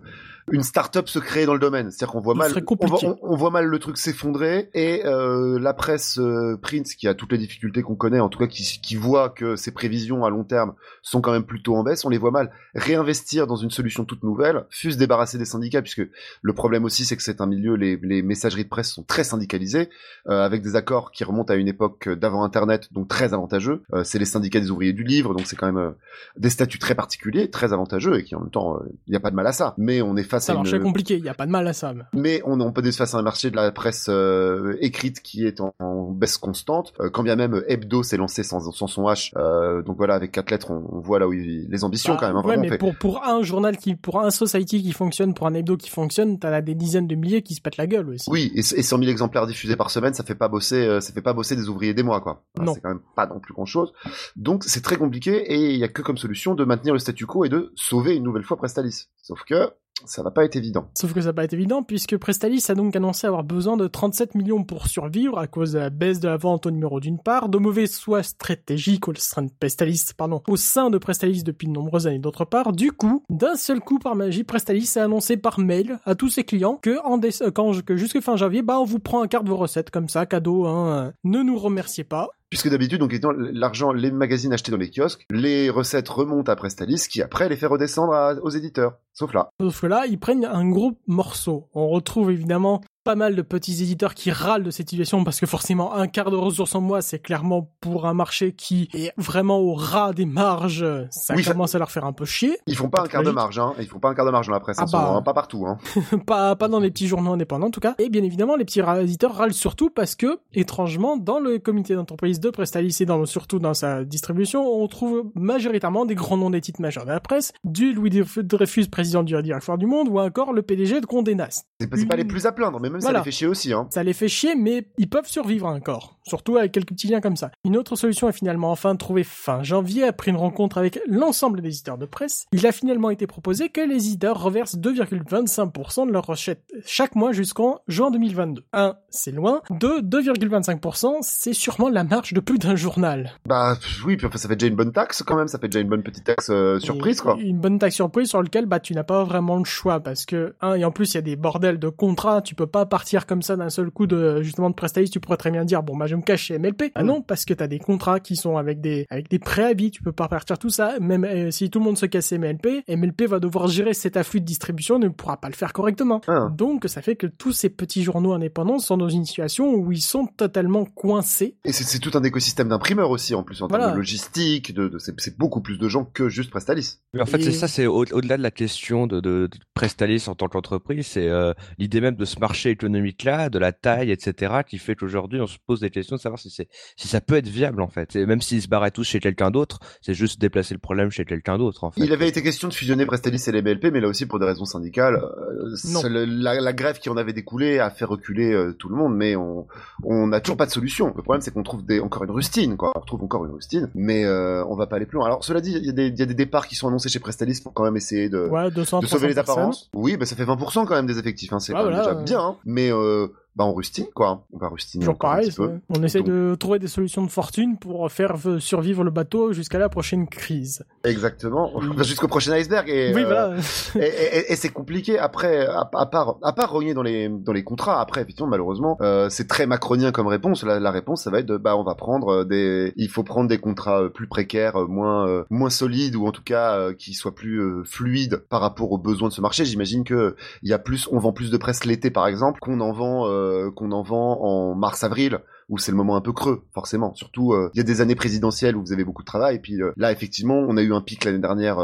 une start-up se créer dans le domaine. C'est-à-dire qu'on voit mal, on voit, compliqué. on- on voit mal le truc s'effondrer et euh, la presse euh, print qui a toutes les difficultés qu'on connaît, en tout cas qui, qui voit que ses prévisions à long terme sont quand même plutôt en baisse, on les voit mal réinvestir dans une solution toute nouvelle, fût se débarrasser des syndicats, puisque le problème aussi c'est que c'est un milieu, les, les messageries de presse sont très syndicalisées, euh, avec des accords qui remontent à une époque d'avant Internet, donc très avantageux. Euh, c'est les syndicats des ouvriers du livre, donc c'est quand même des statuts très particuliers, très avantageux, et qui en même temps, il n'y a pas de mal à ça. Mais on est face Ça à marche une... compliqué, il n'y a pas de mal à ça. mais- on, on peut être face à un marché de la presse euh, écrite qui est en, en baisse constante. Euh, quand bien même Hebdo s'est lancé sans, sans son H, euh, donc voilà, avec quatre lettres, on, on voit là où il- les ambitions Bah, quand même. hein, ouais, mais fait- pour, pour un journal qui, pour un society qui fonctionne, pour un hebdo qui fonctionne, t'as là des dizaines de milliers qui se pètent la gueule aussi. Oui, et, et 100 000 exemplaires diffusés par semaine, ça fait pas bosser, ça fait pas bosser des ouvriers des mois, quoi. Voilà. C'est quand même pas non plus grand chose. Donc c'est très compliqué et il y a que comme solution de maintenir le statu quo et de sauver une nouvelle fois Prestalis. Sauf que ça va pas être évident. Sauf que ça va pas être évident puisque Prestalis a donc annoncé avoir besoin de 37 millions pour survivre à cause de la baisse de la vente au numéro d'une part, de mauvais choix stratégiques au sein de Prestalis, depuis de nombreuses années d'autre part. Du coup, d'un seul coup par magie, Prestalis a annoncé par mail à tous ses clients que en quand que jusque fin janvier, bah on vous prend un quart de vos recettes comme ça, cadeau, hein. Ne nous remerciez pas. Puisque d'habitude, donc l'argent, les magazines achetés dans les kiosques, les recettes remontent à Prestalis qui après les fait redescendre aux éditeurs. Sauf là. Sauf là, ils prennent un gros morceau. On retrouve évidemment pas mal de petits éditeurs qui râlent de cette situation parce que forcément un quart de ressources en mois, c'est clairement pour un marché qui est vraiment au ras des marges, ça Oui, ça- commence à leur faire un peu chier. Ils font pas un quart de marge, hein. Ils font pas un quart de marge dans la presse, Ah bah. hein. pas partout, hein. pas, pas dans les petits journaux indépendants en tout cas. Et bien évidemment, les petits éditeurs râlent surtout parce que, étrangement, dans le comité d'entreprise de Prestalis et dans, surtout dans sa distribution, on trouve majoritairement des grands noms des titres majeurs de la presse, du Louis Dreyfus, président du directoire du Monde, ou encore le PDG de Condé Nast. C'est pas, pas les plus à plaindre, mais même Voilà. ça les fait chier aussi, hein. Ça les fait chier, mais ils peuvent survivre encore. Surtout avec quelques petits liens comme ça. Une autre solution est finalement enfin trouvée fin janvier après une rencontre avec l'ensemble des éditeurs de presse. Il a finalement été proposé que les éditeurs reversent 2,25% de leurs recettes chaque mois jusqu'en juin 2022. 1. C'est loin. 2. 2,25% c'est sûrement la marge de plus d'un journal. Bah oui, puis enfin, ça fait déjà une bonne taxe quand même, ça fait déjà une bonne petite taxe euh, surprise Et- quoi. Une bonne taxe surprise sur lequel bah tu n'as pas vraiment le choix parce que un et en plus il y a des bordels de contrats, tu peux pas partir comme ça d'un seul coup de justement de Prestalis, tu pourrais très bien dire bon bah je me cache chez MLP. Ah non parce que t'as des contrats qui sont avec des avec des préavis, tu peux pas partir tout ça. Même euh, si tout le monde se casse chez MLP, MLP va devoir gérer cet afflux de distribution, ne pourra pas le faire correctement. Ah. Donc ça fait que tous ces petits journaux indépendants sont dans une situation où ils sont totalement coincés. Et c'est c'est tout un écosystème d'imprimeurs aussi en plus en termes de logistique, de, de- c'est c'est beaucoup plus de gens que juste Prestalis. Mais en fait, Et- c'est ça, c'est au- au-delà de la question de, de, de Prestalis en tant qu'entreprise, c'est euh, l'idée même de ce marché économique-là, de la taille, etc., qui fait qu'aujourd'hui on se pose des questions de savoir si c'est si ça peut être viable en fait. Et même s'ils se barraient tous chez quelqu'un d'autre, c'est juste déplacer le problème chez quelqu'un d'autre en fait. Il avait été question de fusionner Prestalis et les BLP, mais là aussi pour des raisons syndicales. euh, le- la, la grève qui en avait découlé a fait reculer euh, tout le monde, mais on on n'a toujours pas de solution. Le problème c'est qu'on trouve des, encore une rustine, quoi. On retrouve encore une rustine, mais euh, on va pas aller plus loin. Alors cela dit, il y, a des- il y a des départs qui sont annoncés chez Prestalis pour quand même essayer de Ouais, 200, de sauver les 300 personnes. apparences. Oui, bah ça fait 20% quand même des effectifs, hein. c'est même voilà, déjà euh. bien. hein. Mais euh, bah on rustine quoi. On va rustiner un petit peu. on essaie Donc- de trouver des solutions de fortune pour faire survivre le bateau jusqu'à la prochaine crise. Exactement. Enfin, Jusqu'au prochain iceberg. Et, oui, euh, voilà. et, et- et c'est compliqué après à, à part à part rogner dans les dans les contrats après effectivement malheureusement euh, c'est très macronien comme réponse la, la réponse ça va être de bah on va prendre euh, des il faut prendre des contrats plus précaires moins euh, moins solides ou en tout cas qui soient plus fluides par rapport aux besoins de ce marché j'imagine que il y a plus on vend plus de presse l'été par exemple qu'on en vend euh, qu'on en vend en mars avril où c'est le moment un peu creux, forcément. Surtout, euh, il y a des années présidentielles où vous avez beaucoup de travail, et puis euh, là, effectivement, on a eu un pic l'année dernière.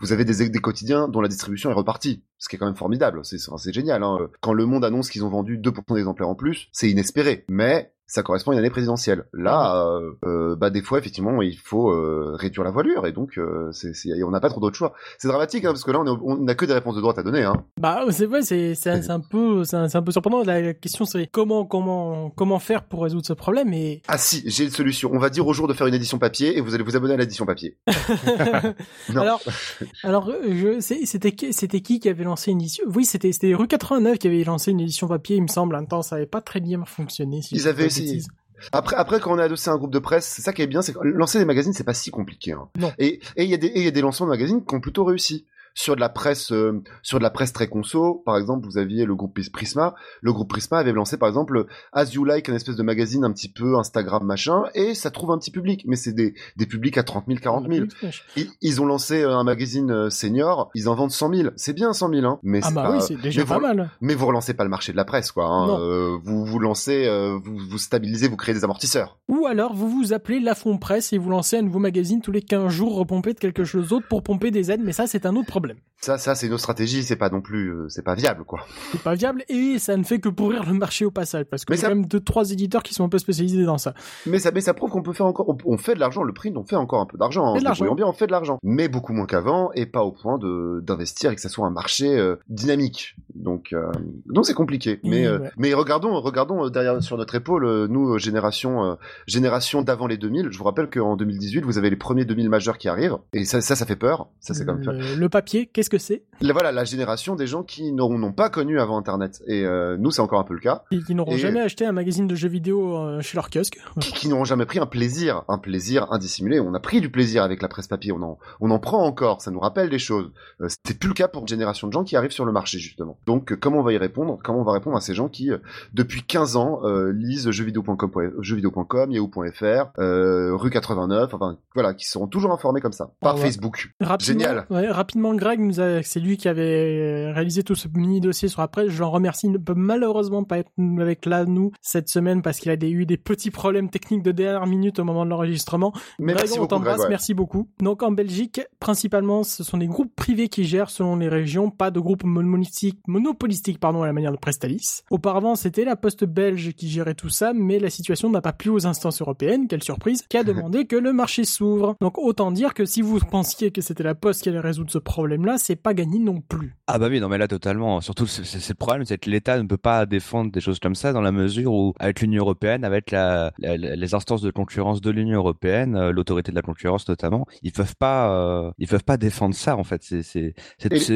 vous avez des, des quotidiens dont la distribution est repartie, ce qui est quand même formidable. C'est c'est- c'est génial. Hein. Quand Le Monde annonce qu'ils ont vendu 2% d'exemplaires en plus, c'est inespéré, mais ça correspond à une année présidentielle. Là, euh, euh, bah des fois, effectivement, il faut euh, réduire la voilure, et donc euh, c'est c'est- on n'a pas trop d'autres choix. C'est dramatique, hein, parce que là, on n'a que des réponses de droite à donner. Hein. Bah, c'est vrai, c'est c'est c'est un peu c'est un, peu surprenant. La question c'est comment comment comment faire pour résoudre ce problème et Ah si, j'ai une solution. On va dire au jour de faire une édition papier, et vous allez vous abonner à l'édition papier. Alors alors je c'était qui c'était qui qui avait lancé une édition? Oui, c'était c'était rue 89 qui avait lancé une édition papier, il me semble. Un temps, ça avait pas très bien fonctionné. Si Ils avaient Après, après, quand on est adossé à un groupe de presse, c'est ça qui est bien, c'est que lancer des magazines, c'est pas si compliqué. Hein. Non. Et et il y a des et il y a des lancements de magazines qui ont plutôt réussi. Sur de la presse, euh, sur de la presse très conso, par exemple, vous aviez le groupe Prisma. Le groupe Prisma avait lancé, par exemple, As You Like, un espèce de magazine un petit peu Instagram machin, et ça trouve un petit public, mais c'est des des publics à 30 000, 40 000. Ils, ils ont lancé euh, un magazine euh, senior, ils en vendent 100 000. C'est bien 100 000, hein. Mais Ah c'est bah pas- oui, c'est déjà pas vous- mal. Mais vous relancez pas le marché de la presse, quoi. Hein. Euh, vous vous lancez, euh, vous vous stabilisez, vous créez des amortisseurs. Ou alors vous vous appelez La Fond Presse et vous lancez un nouveau magazine tous les 15 jours repompé de quelque chose d'autre pour pomper des aides, mais ça c'est un autre problème. Ça, ça, c'est une autre stratégie. C'est pas non plus, euh, c'est pas viable, quoi. C'est pas viable et ça ne fait que pourrir le marché au passage parce que y ça- a quand même deux trois éditeurs qui sont un peu spécialisés dans ça. Mais ça, mais ça prouve qu'on peut faire encore, on, on fait de l'argent. Le print, on fait encore un peu d'argent. Fait En se bien, on fait de l'argent. Mais beaucoup moins qu'avant et pas au point de d'investir et que ça soit un marché euh, dynamique. Donc, euh, donc c'est compliqué. Mais, Mmh, euh, mais regardons, regardons derrière sur notre épaule, nous génération, génération d'avant les 2000. Je vous rappelle qu'en 2018, vous avez les premiers 2000 majeurs qui arrivent et ça, ça, ça fait peur. Ça, c'est comme ça. le, le papier, qu'est-ce que c'est? Là, voilà, la génération des gens qui n'ont pas connu avant Internet. Et euh, nous, c'est encore un peu le cas. Qui, qui n'auront Et- jamais acheté un magazine de jeux vidéo euh, chez leur kiosque. qui, qui n'auront jamais pris un plaisir, un plaisir indissimulé. On a pris du plaisir avec la presse papier, on en, on en prend encore, ça nous rappelle des choses. Euh, C'était plus le cas pour une génération de gens qui arrivent sur le marché, justement. Donc, euh, comment on va y répondre? Comment on va répondre à ces gens qui, depuis 15 ans, lisent jeuxvideo.com, jeuxvideo.com, yahoo.fr, rue 89, enfin, voilà, qui seront toujours informés comme ça, par Ah ouais. Facebook. Rapidement, Génial. ouais, rapidement, Greg nous a, c'est lui qui avait réalisé tout ce mini dossier sur la presse. Je l'en remercie. Il ne peut malheureusement pas être avec là nous cette semaine parce qu'il a des- eu des petits problèmes techniques de dernière minute au moment de l'enregistrement. Mais Greg, merci on t'embrasse, ouais. merci beaucoup. Donc en Belgique, principalement, ce sont des groupes privés qui gèrent selon les régions, pas de groupes monopolistiques, monopolistiques pardon, à la manière de Prestalis. Auparavant, c'était la Poste belge qui gérait tout ça, mais la situation n'a pas plu aux instances européennes, quelle surprise, qui a demandé que le marché s'ouvre. Donc autant dire que si vous pensiez que c'était la Poste qui allait résoudre ce problème-là, c'est pas gagné non plus. Ah bah oui, non mais là totalement. Surtout, c'est le problème, c'est que l'État ne peut pas défendre des choses comme ça dans la mesure où, avec l'Union européenne, avec la, la- la- les instances de concurrence de l'Union européenne, euh, l'autorité de la concurrence notamment, ils peuvent pas, euh, ils peuvent pas défendre ça en fait. C'est,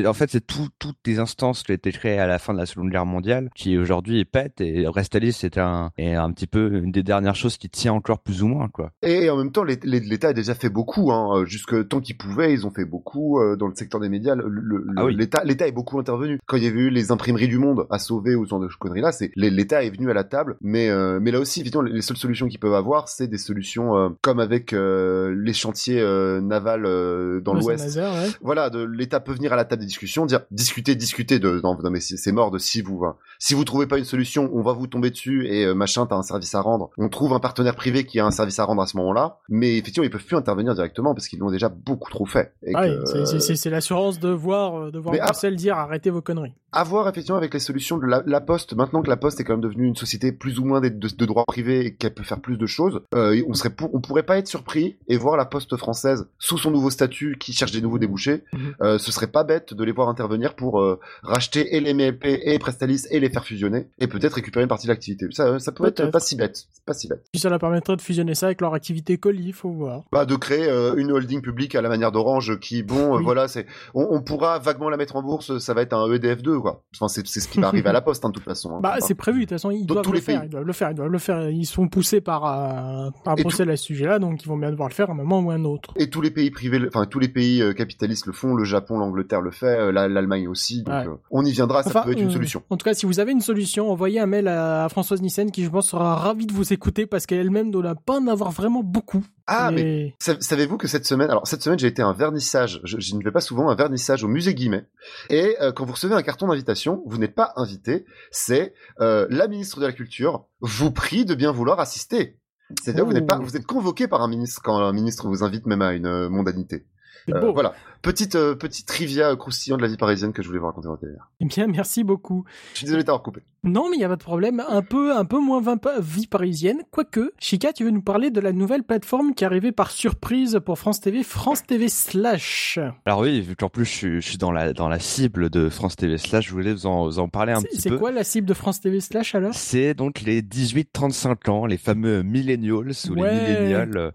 en fait, c'est tout, toutes les instances qui ont été créées à la fin de la Seconde Guerre mondiale qui aujourd'hui pètent et Restalis c'est un, est un petit peu une des dernières choses qui tient encore plus ou moins quoi. Et en même temps, l'É- l'É- l'État a déjà fait beaucoup, hein, jusque tant qu'ils pouvaient, ils ont fait beaucoup euh, dans le secteur des médias. le- le- Ah oui. L'État, l'État est beaucoup intervenu. Quand il y avait eu les imprimeries du monde à sauver ou ce genre de conneries là, c'est l'É- l'État est venu à la table. Mais euh, mais là aussi, évidemment, les seules solutions qu'ils peuvent avoir, c'est des solutions euh, comme avec euh, les chantiers euh, navals euh, dans l'Ouest. Ouais. Voilà, l'État peut venir à la table des discussions, dire discuter, discuter de non, non mais c'est mort de si vous hein. si vous trouvez pas une solution, on va vous tomber dessus et euh, machin, t'as un service à rendre. On trouve un partenaire privé qui a un service à rendre à ce moment-là, mais effectivement ils peuvent plus intervenir directement parce qu'ils l'ont déjà beaucoup trop fait. Que, c'est- la de voir, euh, de voir Mais à- Bruxelles dire arrêtez vos conneries. À voir effectivement avec les solutions de la, la Poste. Maintenant que la Poste est quand même devenue une société plus ou moins de, de, de droit privé et qu'elle peut faire plus de choses, euh, on serait pour, on pourrait pas être surpris et voir la Poste française sous son nouveau statut qui cherche des nouveaux débouchés. Mhm. Euh, ce serait pas bête de les voir intervenir pour euh, racheter et les MLP et Prestalis et les faire fusionner et peut-être récupérer une partie de l'activité. Ça, ça peut être pas si bête. Pas si bête. Puis ça leur permettrait de fusionner ça avec leur activité colis, faut voir. Bah, de créer une holding publique à la manière d'Orange qui, bon, Oui. voilà, c'est, on, on pourra vaguement la mettre en bourse. Ça va être un E EDF2 quoi. Enfin, c'est, ce qui va arriver à la Poste hein, de toute façon. hein. Bah, c'est prévu, de toute façon, ils doivent tous le les faire, pays. ils doivent le faire, ils doivent le faire. Ils sont poussés par, euh, par Bruxelles à ce sujet-là, donc ils vont bien devoir le faire à un moment ou à un autre. Et tous les pays privés, enfin tous les pays euh, capitalistes le font, le Japon, l'Angleterre le fait, euh, la- l'Allemagne aussi. Donc Ouais. euh, on y viendra, ça Enfin, peut être une solution. En tout cas, si vous avez une solution, envoyez un mail à, à Françoise Nissen qui, je pense, sera ravie de vous écouter parce qu'elle-même ne doit pas en avoir vraiment beaucoup. Ah mais sa- savez-vous que cette semaine, alors cette semaine j'ai été à un vernissage, je, je ne vais pas souvent un vernissage au musée Guimet, et euh, quand vous recevez un carton d'invitation, vous n'êtes pas invité, c'est euh, la ministre de la Culture vous prie de bien vouloir assister. C'est-à-dire que vous n'êtes pas, Oh. vous êtes convoqué par un ministre quand un ministre vous invite même à une euh, mondanité. Euh, voilà, petite euh, petite trivia croustillant de la vie parisienne que je voulais vous raconter en télé. Eh bien, merci beaucoup. Je suis désolé de t'avoir coupé. Non, mais il y a pas de problème. Un peu, un peu moins vin- vie parisienne. Quoique, Chica, tu veux nous parler de la nouvelle plateforme qui est arrivée par surprise pour France TV, France TV Slash. Alors oui, vu qu'en plus je suis, je suis dans la dans la cible de France TV Slash, je voulais vous en, vous en parler un C'est- petit C'est peu. quoi la cible de France TV Slash alors? C'est donc les 18-35 ans, les fameux millennials ou Ouais. les millennials. Euh,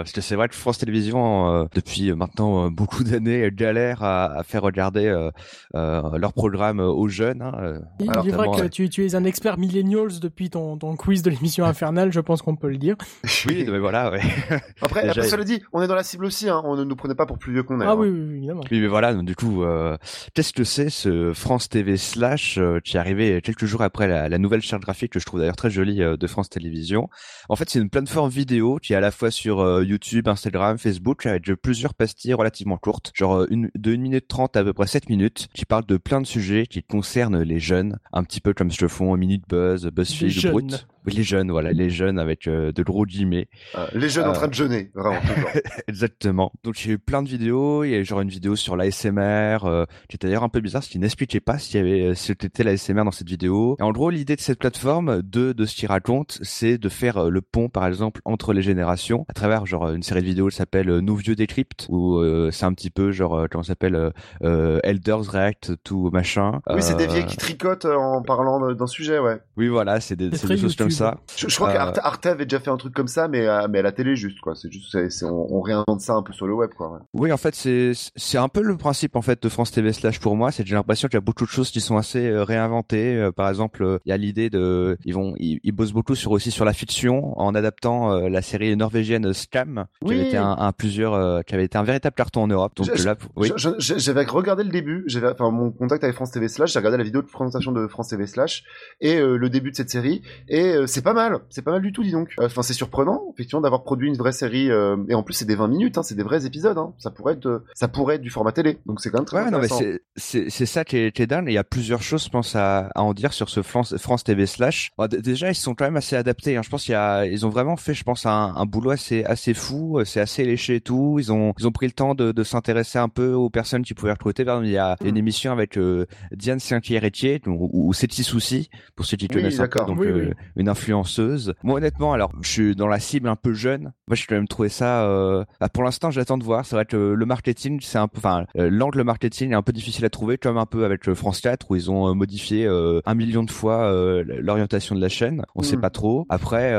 parce que c'est vrai que France Télévisions, euh, depuis maintenant euh, beaucoup d'années, galère à, à faire regarder euh, euh, leur programme aux jeunes. hein, euh. Il Alors, est vrai que ouais. tu, tu es un expert millennials depuis ton, ton quiz de l'émission Infernale, je pense qu'on peut le dire. Oui, mais voilà, ouais. Après, Déjà, après cela dit, on est dans la cible aussi, hein. on ne nous prenait pas pour plus vieux qu'on est. Ah hein. oui, oui, évidemment. Oui, mais voilà, donc, du coup, euh, qu'est-ce que c'est ce France TV Slash euh, qui est arrivé quelques jours après la, la nouvelle charte graphique que je trouve d'ailleurs très jolie euh, de France Télévisions. En fait, c'est une plateforme vidéo qui est à la fois sur euh, YouTube, Instagram, Facebook, avec plusieurs pastilles relativement courtes, genre euh, une, de 1 minute 30 à peu près 7 minutes, qui parlent de plein de sujets qui concernent les jeunes, un petit peu comme ce que font Minute Buzz, BuzzFeed. Brut. Oui, les jeunes, voilà, les jeunes avec euh, de gros guillemets. Euh, les jeunes en Euh, train de jeûner, vraiment. Exactement. Donc j'ai eu plein de vidéos. Il y a eu genre une vidéo sur l'ASMR, euh, qui était d'ailleurs un peu bizarre, parce qu'il n'expliquait pas s'il y avait si c'était l'ASMR dans cette vidéo. Et en gros, l'idée de cette plateforme, de de ce qu'il raconte, c'est de faire euh, le pont, par exemple, entre les générations, à travers genre une série de vidéos qui s'appelle euh, Nos vieux décryptes, où euh, c'est un petit peu genre euh, comment ça s'appelle euh, euh, Elders React, tout machin. Oui, c'est des vieilles qui tricotent euh, en parlant d'un sujet, ouais. Oui, voilà, c'est des, des choses comme. Ça. Je, je crois Euh, qu'Arte Arte avait déjà fait un truc comme ça, mais, à- mais à la télé juste, quoi. C'est juste, on, on réinvente ça un peu sur le web, quoi. ouais. Oui, en fait, c'est c'est un peu le principe en fait de France TV slash pour moi. C'est j'ai l'impression qu'il y a beaucoup de choses qui sont assez euh, réinventées. Euh, par exemple, euh, il y a l'idée de, ils vont, ils, ils bossent beaucoup sur aussi sur la fiction en adaptant euh, la série norvégienne Scam, qui Oui. avait été un, un plusieurs, euh, qui avait été un véritable carton en Europe. Donc là, oui. J'avais regardé le début, j'avais, enfin, mon contact avec France TV Slash, j'ai regardé la vidéo de présentation de France TV Slash et euh, le début de cette série, et euh, c'est pas mal, c'est pas mal du tout, dis donc. Euh, Enfin, c'est surprenant, effectivement, d'avoir produit une vraie série, euh, et en plus, c'est des 20 minutes, hein, c'est des vrais épisodes, hein. Ça pourrait être, ça pourrait être du format télé, donc c'est quand même très Ouais, non, mais intéressant. c'est, c'est, ça qui est, qui est dingue. Il y a plusieurs choses, je pense, à, à en dire sur ce France, France TV slash. Déjà, ils sont quand même assez adaptés. Hein. Je pense qu'il y a, ils ont vraiment fait, je pense, un, un boulot assez, assez fou. C'est assez léché et tout. Ils ont, ils ont pris le temps de, de s'intéresser un peu aux personnes qui pouvaient recruter. Par exemple, il y a une émission avec euh, Diane Saint-Pierretier, ou, ou C'est Petit Souci, pour ceux qui connaissent donc Oui, oui. une influenceuse. Moi, honnêtement, alors, je suis dans la cible un peu jeune. Moi, j'ai quand même trouvé ça. Euh... bah, pour l'instant, j'attends de voir. C'est vrai que le marketing, c'est un peu, enfin, euh, l'angle marketing est un peu difficile à trouver, comme un peu avec euh, France 4 où ils ont modifié euh, un million de fois euh, l'orientation de la chaîne. On sait Mm. pas trop. Après,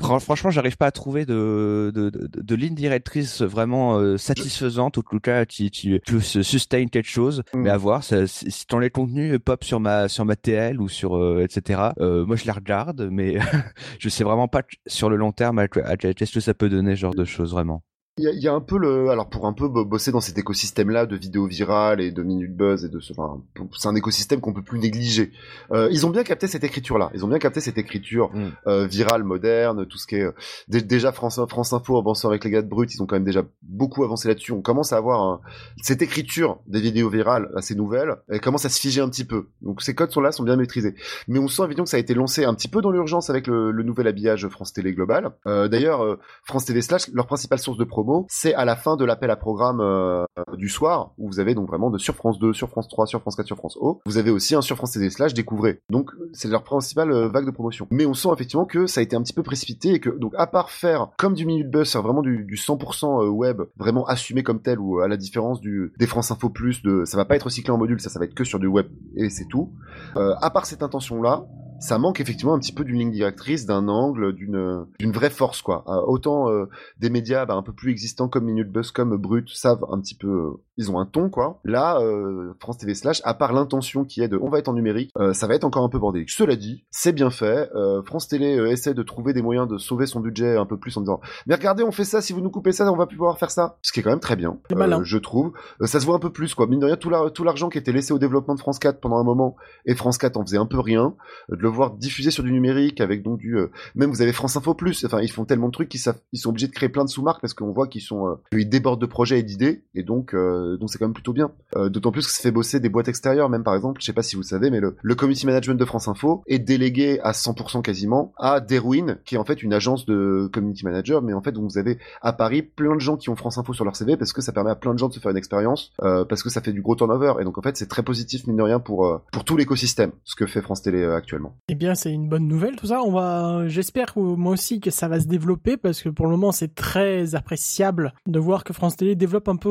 fran- franchement, j'arrive pas à trouver de de, de, de ligne directrice vraiment satisfaisante, ou en tout cas qui qui qui se sustain quelque chose. Mm. Mais à voir. ça- Si dans les contenus pop sur ma sur ma TL ou sur etc. moi, je les regarde, mais je sais vraiment pas sur le long terme à, à- qu'est-ce que ça peut donner, ce genre de choses vraiment. Il y, a, il y a un peu le, alors pour un peu bo- bosser dans cet écosystème-là de vidéos virales et de minute buzz et de ce, enfin, c'est un écosystème qu'on peut plus négliger. Euh, ils ont bien capté cette écriture-là. Ils ont bien capté cette écriture Mm. euh, virale, moderne, tout ce qui est euh, dé- déjà France, France Info pensant avec les gars de Brut, ils ont quand même déjà beaucoup avancé là-dessus. On commence à avoir un- cette écriture des vidéos virales assez nouvelles. Elle commence à se figer un petit peu. Donc ces codes sont là, sont bien maîtrisés. Mais on sent évidemment que ça a été lancé un petit peu dans l'urgence avec le, le nouvel habillage France Télé Global. Euh, D'ailleurs, France TV Slash, leur principale source de c'est à la fin de l'appel à programme euh, du soir, où vous avez donc vraiment de sur France 2, sur France 3, sur France 4, sur France O. Vous avez aussi un sur France TV slash découvrez. Donc c'est leur principale euh, vague de promotion. Mais on sent effectivement que ça a été un petit peu précipité et que donc à part faire comme du minute buzz, vraiment du, du 100% euh, web, vraiment assumé comme tel ou à la différence du des France Info Plus, de ça va pas être recyclé en module, ça va être que sur du web et c'est tout. À part cette intention là, ça manque effectivement un petit peu d'une ligne directrice, d'un angle, d'une vraie force quoi. Autant des médias bah, un peu plus existants comme Minute Buzz, comme Brut savent un petit peu, euh, ils ont un ton quoi. Là, euh, France TV slash, à part l'intention qui est de, on va être en numérique, euh, ça va être encore un peu bordélique. Cela dit, c'est bien fait. France Télé essaie de trouver des moyens de sauver son budget un peu plus en disant, mais regardez, on fait ça, si vous nous coupez ça, on va plus pouvoir faire ça. Ce qui est quand même très bien, je trouve. Ça se voit un peu plus quoi. Mine de rien, tout la- tout l'argent qui était laissé au développement de France 4 pendant un moment et France 4 en faisait un peu rien, de le voir diffusé sur du numérique avec donc du même vous avez France Info Plus enfin ils font tellement de trucs qu'ils ils sont obligés de créer plein de sous-marques parce qu'on voit qu'ils sont euh, ils débordent de projets et d'idées et donc euh, donc c'est quand même plutôt bien. Euh, d'autant plus que ça fait bosser des boîtes extérieures même par exemple je sais pas si vous le savez mais le, le community management de France Info est délégué à 100% quasiment à Derwin qui est en fait une agence de community manager mais en fait vous avez à Paris plein de gens qui ont France Info sur leur CV parce que ça permet à plein de gens de se faire une expérience parce que ça fait du gros turnover et donc en fait c'est très positif mine de rien pour pour tout l'écosystème ce que fait France Télé actuellement. Eh bien, c'est une bonne nouvelle, tout ça. On va, j'espère moi aussi que ça va se développer parce que pour le moment, c'est très appréciable de voir que France Télé développe un peu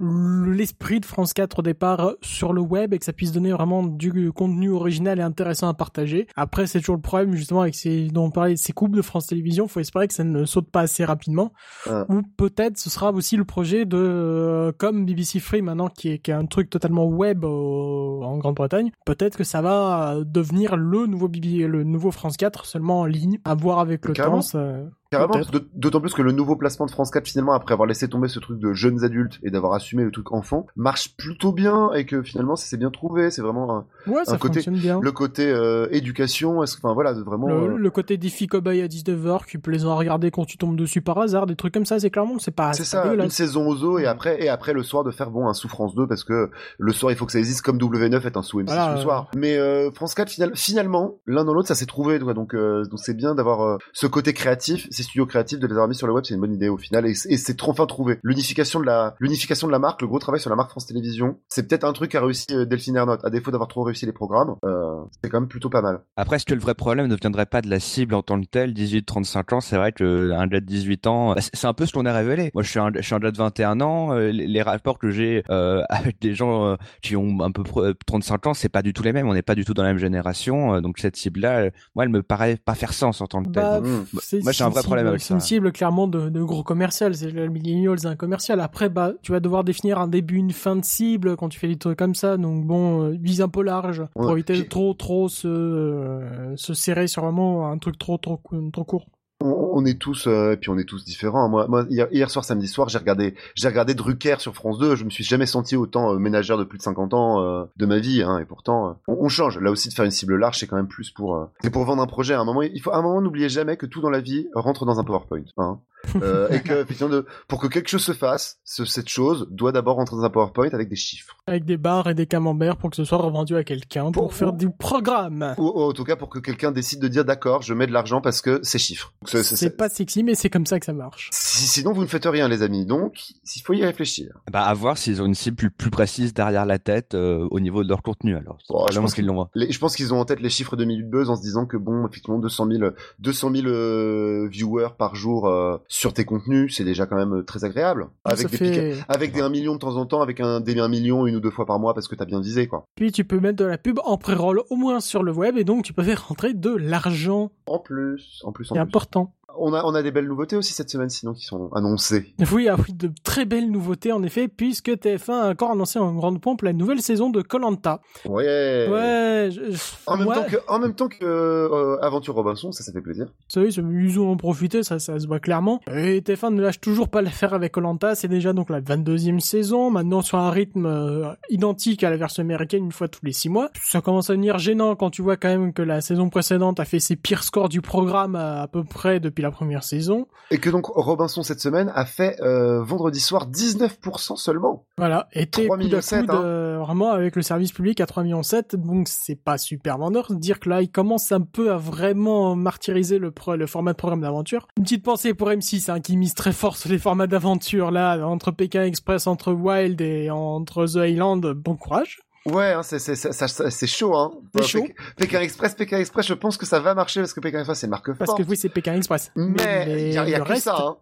l'esprit de France 4 au départ sur le web et que ça puisse donner vraiment du contenu original et intéressant à partager. Après, c'est toujours le problème, justement, avec ces, dont on parlait, ces coupes de France Télévisions. Faut espérer que ça ne saute pas assez rapidement. Ah. Ou peut-être ce sera aussi le projet de, euh, comme BBC Free maintenant, qui est, qui est un truc totalement web au- en Grande-Bretagne. Peut-être que ça va euh, devenir le nouveau BB, le nouveau France 4 seulement en ligne. À voir avec le temps. ça- Carrément, d'autant plus que le nouveau placement de France 4 finalement après avoir laissé tomber ce truc de jeunes adultes et d'avoir assumé le truc enfant marche plutôt bien et que finalement ça s'est bien trouvé, c'est vraiment un- Ouais, ça Un côté- bien. le côté euh, éducation, enfin voilà, vraiment Le, euh, le côté défi cowboy à 19h, qui est plaisant à regarder quand tu tombes dessus par hasard, des trucs comme ça, c'est clairement, c'est pas, c'est pas ça, une dégueulasse. saison aux eaux et après et après le soir de faire bon un sous France 2 parce que le soir il faut que ça existe comme W9 est un sous M6 Voilà, le euh. soir. Mais euh, France 4 final- finalement l'un dans l'autre ça s'est trouvé donc donc c'est bien d'avoir ce côté créatif, ces studios créatifs de les avoir mis sur le web, c'est une bonne idée au final et, c'est- et c'est trop enfin trouvé. L'unification de la l'unification de la marque, le gros travail sur la marque France Télévisions, c'est peut-être un truc qu'a réussi euh, Delphine Ernotte à défaut d'avoir trop réussi les programmes, euh, c'est quand même plutôt pas mal. Après, est-ce que le vrai problème ne viendrait pas de la cible en tant que telle 18-35 ans, c'est vrai que un gars de 18 ans, bah, c'est un peu ce qu'on a révélé. Moi, je suis un, je suis un gars de 21 ans. euh, les, les rapports que j'ai euh, avec des gens euh, qui ont un peu pro- euh, 35 ans, c'est pas du tout les mêmes. On n'est pas du tout dans la même génération. euh, donc cette cible-là, euh, moi, elle me paraît pas faire sens en tant que telle. Bah, Mmh. c'est- Moi, j'ai un vrai problème C'est une cible clairement de, de gros commercial. C'est le millennial, c'est un commercial. Après, bah, tu vas devoir définir un début, une fin de cible quand tu fais des trucs comme ça. Donc bon, euh, vise un peu large pour Ouais, éviter de trop, trop se, euh, se serrer sur vraiment un truc trop, trop, trop court. On, est tous euh, et puis on est tous différents. Moi, moi hier, soir samedi soir, j'ai regardé j'ai regardé Drucker sur France 2, je me suis jamais senti autant euh, ménagère de plus de 50 ans euh, de ma vie hein, et pourtant euh, on, on change. Là aussi de faire une cible large, c'est quand même plus pour c'est pour vendre un projet à un moment il faut à un moment n'oubliez jamais que tout dans la vie rentre dans un PowerPoint hein. Euh, et que effectivement de, pour que quelque chose se fasse, ce- cette chose doit d'abord rentrer dans un PowerPoint avec des chiffres. Avec des barres et des camemberts pour que ce soit revendu à quelqu'un pour, Pour- faire du programme. Ou, ou en tout cas pour que quelqu'un décide de dire d'accord, je mets de l'argent parce que c'est chiffres. C'est- pas sexy, mais c'est comme ça que ça marche. Si- Sinon vous ne faites rien les amis. Donc il faut y réfléchir. Bah, à voir s'ils ont une cible plus, plus précise derrière la tête euh, au niveau de leur contenu. Alors, Bon, je pense qu'ils l'ont. Je pense qu'ils ont en tête les chiffres de Minute Buzz en se disant que bon, effectivement, 200 000, 200 000 euh, viewers par jour euh, sur tes contenus, c'est déjà quand même euh, très agréable. Avec ça des fait... avec des 1 million de temps en temps, avec un des 1 million une ou deux fois par mois parce que t'as bien visé, quoi. Puis tu peux mettre de la pub en pré-roll au moins sur le web et donc tu peux faire rentrer de l'argent. En plus, en plus, en C'est plus. important. On a, on a des belles nouveautés aussi cette semaine, sinon qui sont annoncées. Oui, ah oui, de très belles nouveautés en effet, puisque TF1 a encore annoncé en grande pompe la nouvelle saison de Colanta. Ouais. Ouais, je- je- En même ouais, temps que, en même temps que euh, Aventure Robinson, ça, ça fait plaisir. ça est, ils ont en profité, ça, ça se voit clairement. Et TF1 ne lâche toujours pas l'affaire avec Colanta, c'est déjà donc la 22e saison, maintenant sur un rythme euh, identique à la version américaine une fois tous les 6 mois. Ça commence à devenir gênant quand tu vois quand même que la saison précédente a fait ses pires scores du programme à, à peu près depuis la première saison. Et que donc Robinson cette semaine a fait euh, vendredi soir 19% seulement. Voilà, était 3 coup millions hein. euh, vraiment avec le service public à 3 millions 7, donc c'est pas super vendeur. Dire que là, il commence un peu à vraiment martyriser le, pro- le format de programme d'aventure. Une petite pensée pour M6, hein, qui mise très fort sur les formats d'aventure, là, entre Pékin Express, entre Wild et entre The Island, bon courage. Ouais, hein, c'est c'est chaud hein. C'est chaud. Pékin- Pékin Express, Pékin Express, je pense que ça va marcher parce que Pékin Express c'est une marque Parce forte. que oui, c'est Pékin Express. Mais il y a, y a le que reste, ça hein.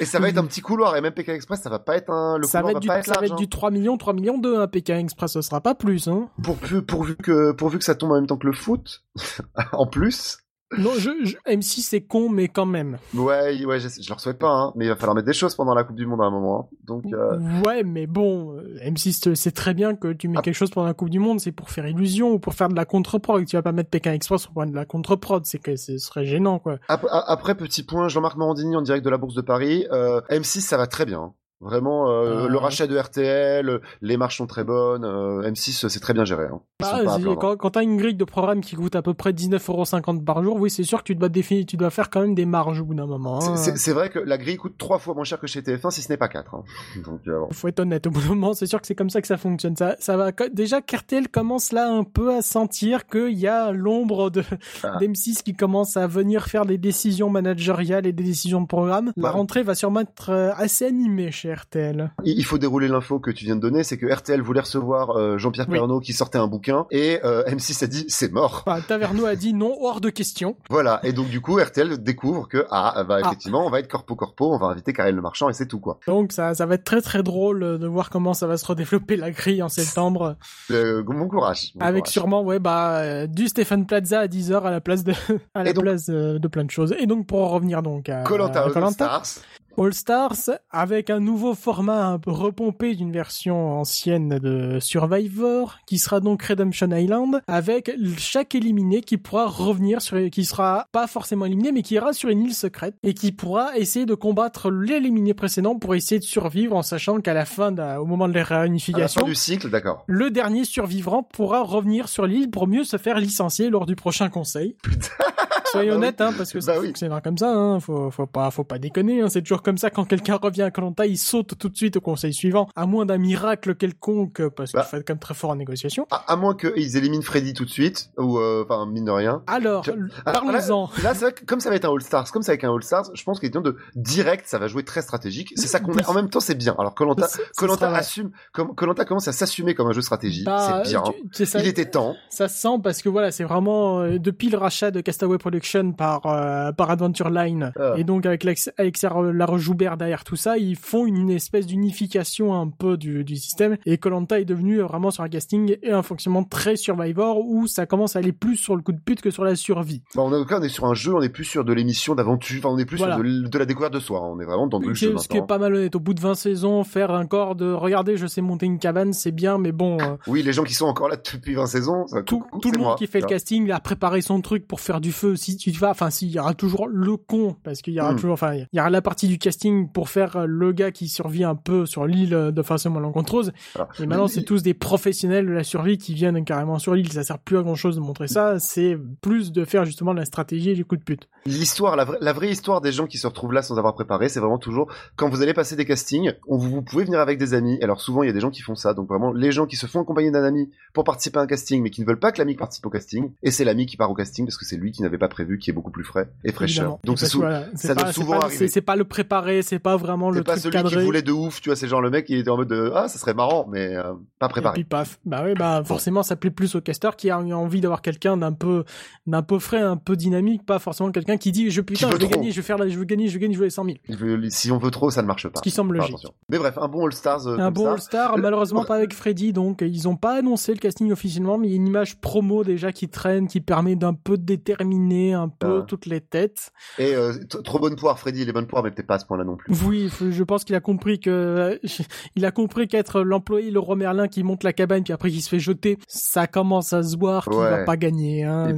Et ça va être un petit couloir et même Pékin Express ça va pas être un le ça va couloir être du, va pas être ça va large. être du 3 millions, 3 millions 2, hein, Pékin Express, ce sera pas plus, hein. Pour, pour- pourvu que pourvu que ça tombe en même temps que le foot en plus. Non, je, je- M6 c'est con, mais quand même. Ouais, ouais, je, je leur souhaite pas hein, mais il va falloir mettre des choses pendant la Coupe du monde à un moment. hein. Donc euh, Ouais, mais bon, euh, M6 c'est très bien que tu mets Ah. quelque chose pendant la Coupe du Monde, c'est pour faire illusion ou pour faire de la contre-prod. Tu vas pas mettre Pékin Express pour prendre de la contre-prod, c'est que ce serait gênant, quoi. Après, après, petit point, Jean-Marc Morandini en direct de la Bourse de Paris. Euh, M6, ça va très bien. Vraiment, euh, Ah. le rachat de RTL, les marches sont très bonnes. euh, M6, c'est très bien géré. Hein. Ah, quand, quand t'as une grille de programme qui coûte à peu près 19,50€ par jour, oui, c'est sûr que tu dois définir, tu dois faire quand même des marges au bout d'un moment. C'est- hein. C'est vrai que la grille coûte trois fois moins cher que chez TF1, si ce n'est pas quatre. hein. Donc, euh, bon. Faut être honnête, au bout d'un moment, c'est sûr que c'est comme ça que ça fonctionne. Ça, ça va, déjà qu'RTL commence là un peu à sentir qu'il y a l'ombre de, Ah. d'M6 qui commence à venir faire des décisions managériales et des décisions de programme. La Ouais. rentrée va sûrement être euh, assez animée chez RTL. il faut dérouler l'info que tu viens de donner, c'est que RTL voulait recevoir euh, Jean-Pierre Oui. Pernaut qui sortait un bouquin et euh, M6 a dit c'est mort. Enfin, Taverneau a dit non, hors de question. Voilà, et donc du coup RTL découvre que ah bah Ah. effectivement on va être corpo corpo, on va inviter Karel Le Marchand et c'est tout quoi. Donc ça, ça va être très très drôle euh, de voir comment ça va se redévelopper la grille en septembre. Euh, bon courage. bon avec courage. sûrement ouais bah du Stéphane Plaza à 10h à la place de à la donc- place de plein de choses. Et donc pour en revenir donc à Stars. All Stars avec un nouveau format un peu repompé d'une version ancienne de Survivor qui sera donc Redemption Island avec chaque éliminé qui pourra revenir sur qui sera pas forcément éliminé mais qui ira sur une île secrète et qui pourra essayer de combattre l'éliminé précédent pour essayer de survivre en sachant qu'à la fin au moment de la À la fin réunification du cycle, d'accord. le dernier survivant pourra revenir sur l'île pour mieux se faire licencier lors du prochain conseil. Soyons Bah oui. honnêtes, hein, parce que Bah ça oui. fonctionnera comme ça, hein. Faut, faut pas, faut pas déconner, hein. C'est toujours comme ça quand quelqu'un revient à Koh-Lanta, il saute tout de suite au conseil suivant, à moins d'un miracle quelconque, parce qu'il Bah. faut être quand même très fort en négociation. À, à moins qu'ils éliminent Freddy tout de suite, ou euh, enfin mine de rien. Alors, Je- Ah, parlons-en. Là, c'est vrai que comme ça va être un All Stars, comme ça avec un All Stars, je pense qu'il est de direct, ça va jouer très stratégique. C'est ça qu'on. En même temps, c'est bien. Alors Colanta, Colanta assume, comme Colanta commence à s'assumer comme un jeu de stratégie. Bah, c'est bien. tu- tu sais, ça- Il était temps. Ça se sent parce que voilà, c'est vraiment euh, depuis le rachat de Castaway Production par euh, par Adventure Line Ah. et donc avec Alex- Alexia Laroche-Joubert derrière tout ça, ils font une, espèce d'unification un peu du, du système et Colanta est devenu euh, vraiment sur un casting et un fonctionnement très Survivor où ça commence à aller plus sur le coup de pute que sur la survie. Bon, on est, on est sur un jeu, on est plus sur de l'émission d'aventure, enfin, on est plus Voilà. sur de, la découverte de soi. On est vraiment dans le jeu ce qui est pas mal honnête. Au bout de 20 saisons, faire un corps de regardez, je sais monter une cabane, c'est bien, mais bon, euh, Oui, les gens qui sont encore là depuis 20 saisons, ça, tout, coucou, tout le monde moi. qui fait le casting a préparé son truc pour faire du feu si tu vas enfin s'il y aura toujours le con parce qu'il y aura Hmm. toujours enfin il y aura la partie du casting pour faire euh, le gars qui survit un peu sur l'île euh, de façon malencontreuse Voilà. et maintenant c'est tous des professionnels de la survie qui viennent carrément sur l'île ça sert plus à grand chose de montrer ça c'est plus de faire justement de la stratégie et du coup de pute L'histoire, la, vraie- la vraie histoire des gens qui se retrouvent là sans avoir préparé, c'est vraiment toujours quand vous allez passer des castings, on, vous, vous pouvez venir avec des amis. Alors souvent il y a des gens qui font ça, donc vraiment les gens qui se font accompagner d'un ami pour participer à un casting, mais qui ne veulent pas que l'ami participe au casting, et c'est l'ami qui part au casting parce que c'est lui qui n'avait pas prévu, qui est beaucoup plus frais et fraîcheur. Donc c'est sou- ça pas, doit souvent pas- arriver. c'est- pas le préparé c'est pas vraiment c'est le pas truc celui cadré qui voulait de ouf, tu vois, c'est genre le mec qui était en mode de, ah ça serait marrant, mais euh, pas Et préparé. puis paf. Bah oui, bah forcément ça plaît plus au caster qui a envie d'avoir quelqu'un d'un peu d'un peu frais, un peu dynamique, pas forcément quelqu'un qui dit je putain je vais gagner, je vais faire la, je veux gagner, je veux gagner, je veux les 100 000. Il veut- si on veut trop, ça ne marche pas. Ce qui semble logique. attention. Mais bref, un bon All Stars. euh, Un bon ça. All-Star, Euh, malheureusement pas avec Freddy, donc ils ont pas annoncé le casting officiellement, mais il y a une image promo déjà qui traîne, qui permet d'un peu déterminer un peu Ah. toutes les têtes. Et euh, trop bonne poire, Freddy, il est bonne poire, mais peut-être pas à ce point-là non plus. Oui, je pense qu'il a compris que il a compris qu'être l'employé le roi Merlin qui monte la cabane puis après qui se fait jeter, ça commence à se voir qu'il va pas gagner hein,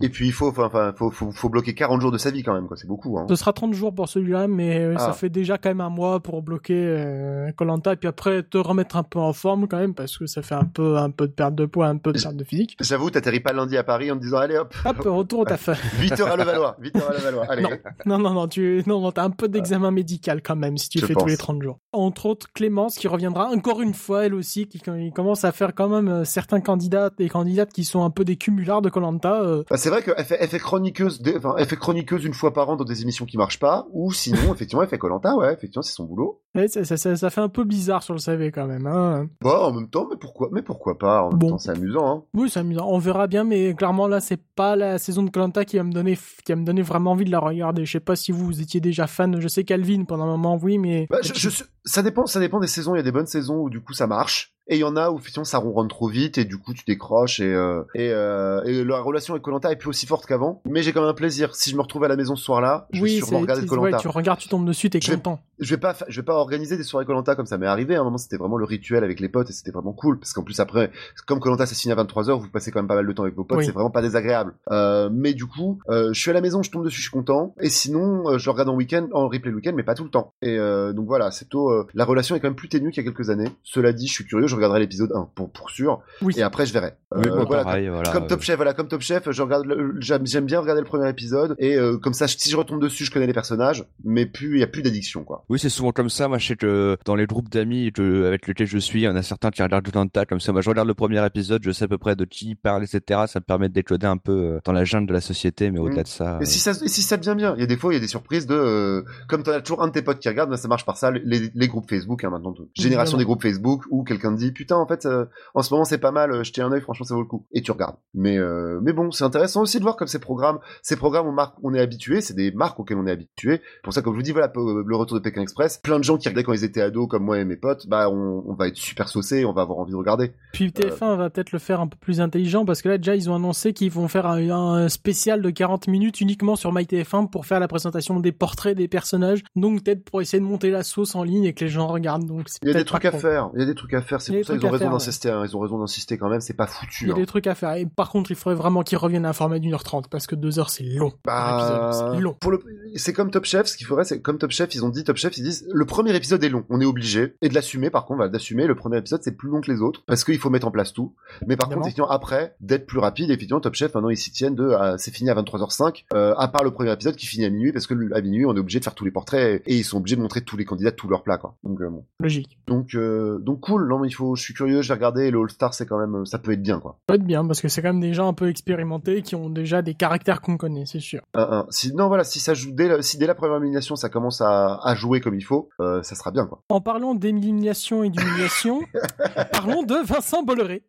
Et puis il faut, enfin, enfin, faut, faut, faut bloquer 40 jours de sa vie quand même, quoi. C'est beaucoup. Hein. Ce sera 30 jours pour celui-là, mais euh, ça Ah. fait déjà quand même un mois pour bloquer euh, Colanta et puis après te remettre un peu en forme quand même parce que ça fait un peu un peu de perte de poids, un peu de perte de physique. J'avoue, t'atterris pas lundi à Paris en te disant allez hop. Hop, retour retour au taf. 8 heures à Levallois. 8 heures à Levallois. Allez. Non. Non, non, non, tu, non, non, t'as un peu d'examen médical quand même si tu Je fais tous les 30 jours. Entre autres, Clémence qui reviendra encore une fois, elle aussi, qui qui commence à faire quand même euh, certains candidats et candidates qui sont un peu des cumulards de Colanta. Euh, Bah, c'est vrai qu'elle fait, elle fait chroniqueuse, des- enfin, elle fait chroniqueuse une fois par an dans des émissions qui marchent pas, ou sinon, effectivement, elle fait Colanta, ouais, effectivement, c'est son boulot. ouais, ça, ça, ça, ça fait un peu bizarre sur le CV quand même. Hein. Bah, en même temps, mais pourquoi, mais pourquoi pas, en même Bon. temps, c'est amusant, hein. Oui, c'est amusant. On verra bien, mais clairement là, c'est pas la saison de qui va me donner, qui me vraiment envie de la regarder. Je sais pas si vous, étiez déjà fan. Je sais Calvin pendant un moment, oui, mais Bah, je suis- ça dépend, ça dépend des saisons. Il y a des bonnes saisons où du coup ça marche, et il y en a où effectivement ça ronronne trop vite et du coup tu décroches et euh, et, euh, et la relation avec Colanta est plus aussi forte qu'avant. Mais j'ai quand même un plaisir. Si je me retrouve à la maison ce soir-là, je vais oui, sûrement c'est, regarder Colanta. ouais, tu regardes, tu tombes dessus, t'es vais- content. je vais pas je vais pas organiser des soirées Colanta comme ça m'est arrivé à un moment c'était vraiment le rituel avec les potes et c'était vraiment cool parce qu'en plus après comme Colanta ça finit à 23h vous passez quand même pas mal de temps avec vos potes Oui. c'est vraiment pas désagréable euh, mais du coup je suis à la maison je tombe dessus je suis content et sinon je regarde en week-end en replay le week-end mais pas tout le temps et donc voilà c'est euh, la relation est quand même plus ténue qu'il y a quelques années cela dit je suis curieux je regarderai l'épisode 1 pour pour sûr Oui. et après je verrai Euh, Oui, voilà, pareil, voilà. comme Top Chef, voilà, comme Top Chef, je regarde, le- j'aime bien regarder le premier épisode et euh, comme ça, si je retombe dessus, je connais les personnages, mais plus, il y a plus d'addiction, quoi. Oui, c'est souvent comme ça. Moi, je sais que dans les groupes d'amis avec lesquels je suis, il y en a certains qui regardent tout un tas comme ça. Moi, je regarde le premier épisode, je sais à peu près de qui il parle, etc. Ça me permet de décoder un peu euh, dans la jungle de la société, mais au-delà de ça. Et euh, si ça, et si ça devient bien, il y a des fois, il y a des surprises de, euh, comme t'en as toujours un de tes potes qui regarde, ben, ça marche par ça, les, les groupes Facebook, hein, maintenant, tout. génération Évidemment. des groupes Facebook où quelqu'un te dit, putain, en fait, euh, en ce moment, c'est pas mal, euh, jetez un œil, franchement, ça vaut le coup. Et tu regardes. Mais, euh, mais bon, c'est intéressant aussi de voir comme ces programmes, ces programmes, on, marque, on est habitué, c'est des marques auxquelles on est habitué. Pour ça, comme je vous dis, voilà, le retour de Pékin Express, plein de gens qui regardaient quand ils étaient ados, comme moi et mes potes, bah, on, on va être super saucés, on va avoir envie de regarder. Puis TF1 va peut-être le faire un peu plus intelligent parce que là déjà ils ont annoncé qu'ils vont faire un, un spécial de 40 minutes uniquement sur MyTF1 pour faire la présentation des portraits des personnages. Donc peut-être pour essayer de monter la sauce en ligne et que les gens regardent. Donc c'est Il y a des trucs à faire, il y a des trucs à faire, c'est pour ça qu'ils ont raison d'insister, hein, ils ont raison d'insister quand même, c'est pas foutu. Il y a hein. des trucs à faire. Et par contre, il faudrait vraiment qu'ils reviennent à un format d'une heure trente parce que deux heures c'est long. Bah, c'est long. pour le, c'est comme Top Chef. Ce qu'il faudrait, c'est comme Top Chef, ils ont dit Top Chef, ils disent le premier épisode est long. On est obligé et de l'assumer. Par contre, d'assumer le premier épisode, c'est plus long que les autres parce qu'il faut mettre en place tout. Mais par Évidemment. contre, après, d'être plus rapide, effectivement, Top Chef, maintenant ils s'y tiennent de, c'est fini à 23h05. euh, à part le premier épisode qui finit à minuit parce que à minuit, on est obligé de faire tous les portraits et, et ils sont obligés de montrer tous les candidats tous leurs plats, quoi. Donc, euh, bon. Logique. donc, euh, donc cool. Non, mais il faut. Je suis curieux. Je vais regarder. Le All Star, c'est quand même, ça peut être bien, quoi. Ça peut être bien parce que c'est quand même des gens un peu expérimentés qui ont déjà des caractères qu'on connaît, c'est sûr. Un, un. Si, non, voilà, si ça joue dès, la- si dès la première élimination, ça commence à, à jouer comme il faut, euh, ça sera bien, quoi. En parlant d'élimination et d'humiliation, parlons de Vincent Bolloré.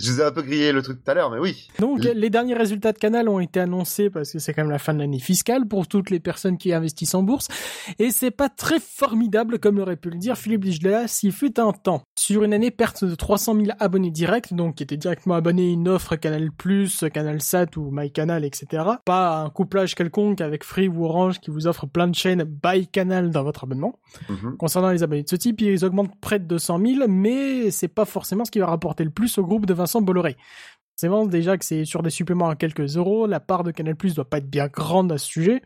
Je vous ai un peu grillé le truc tout à l'heure, mais oui. Donc, les derniers résultats de Canal ont été annoncés parce que c'est quand même la fin de l'année fiscale pour toutes les personnes qui investissent en bourse. Et c'est pas très formidable comme aurait pu le dire Philippe Ligelas s'il fut un temps. Sur une année, perte de 300 000 abonnés directs, donc qui étaient directement abonnés à une offre Canal+, Canal Sat ou MyCanal, etc. Pas un couplage quelconque avec Free ou Orange qui vous offre plein de chaînes by Canal dans votre abonnement. Mhm. Concernant les abonnés de ce type, ils augmentent près de 200 000, mais c'est pas forcément ce qui va rapporter le plus au groupe de Vincent Bolloré. C'est vraiment déjà que c'est sur des suppléments à quelques euros, la part de Canal Plus doit pas être bien grande à ce sujet.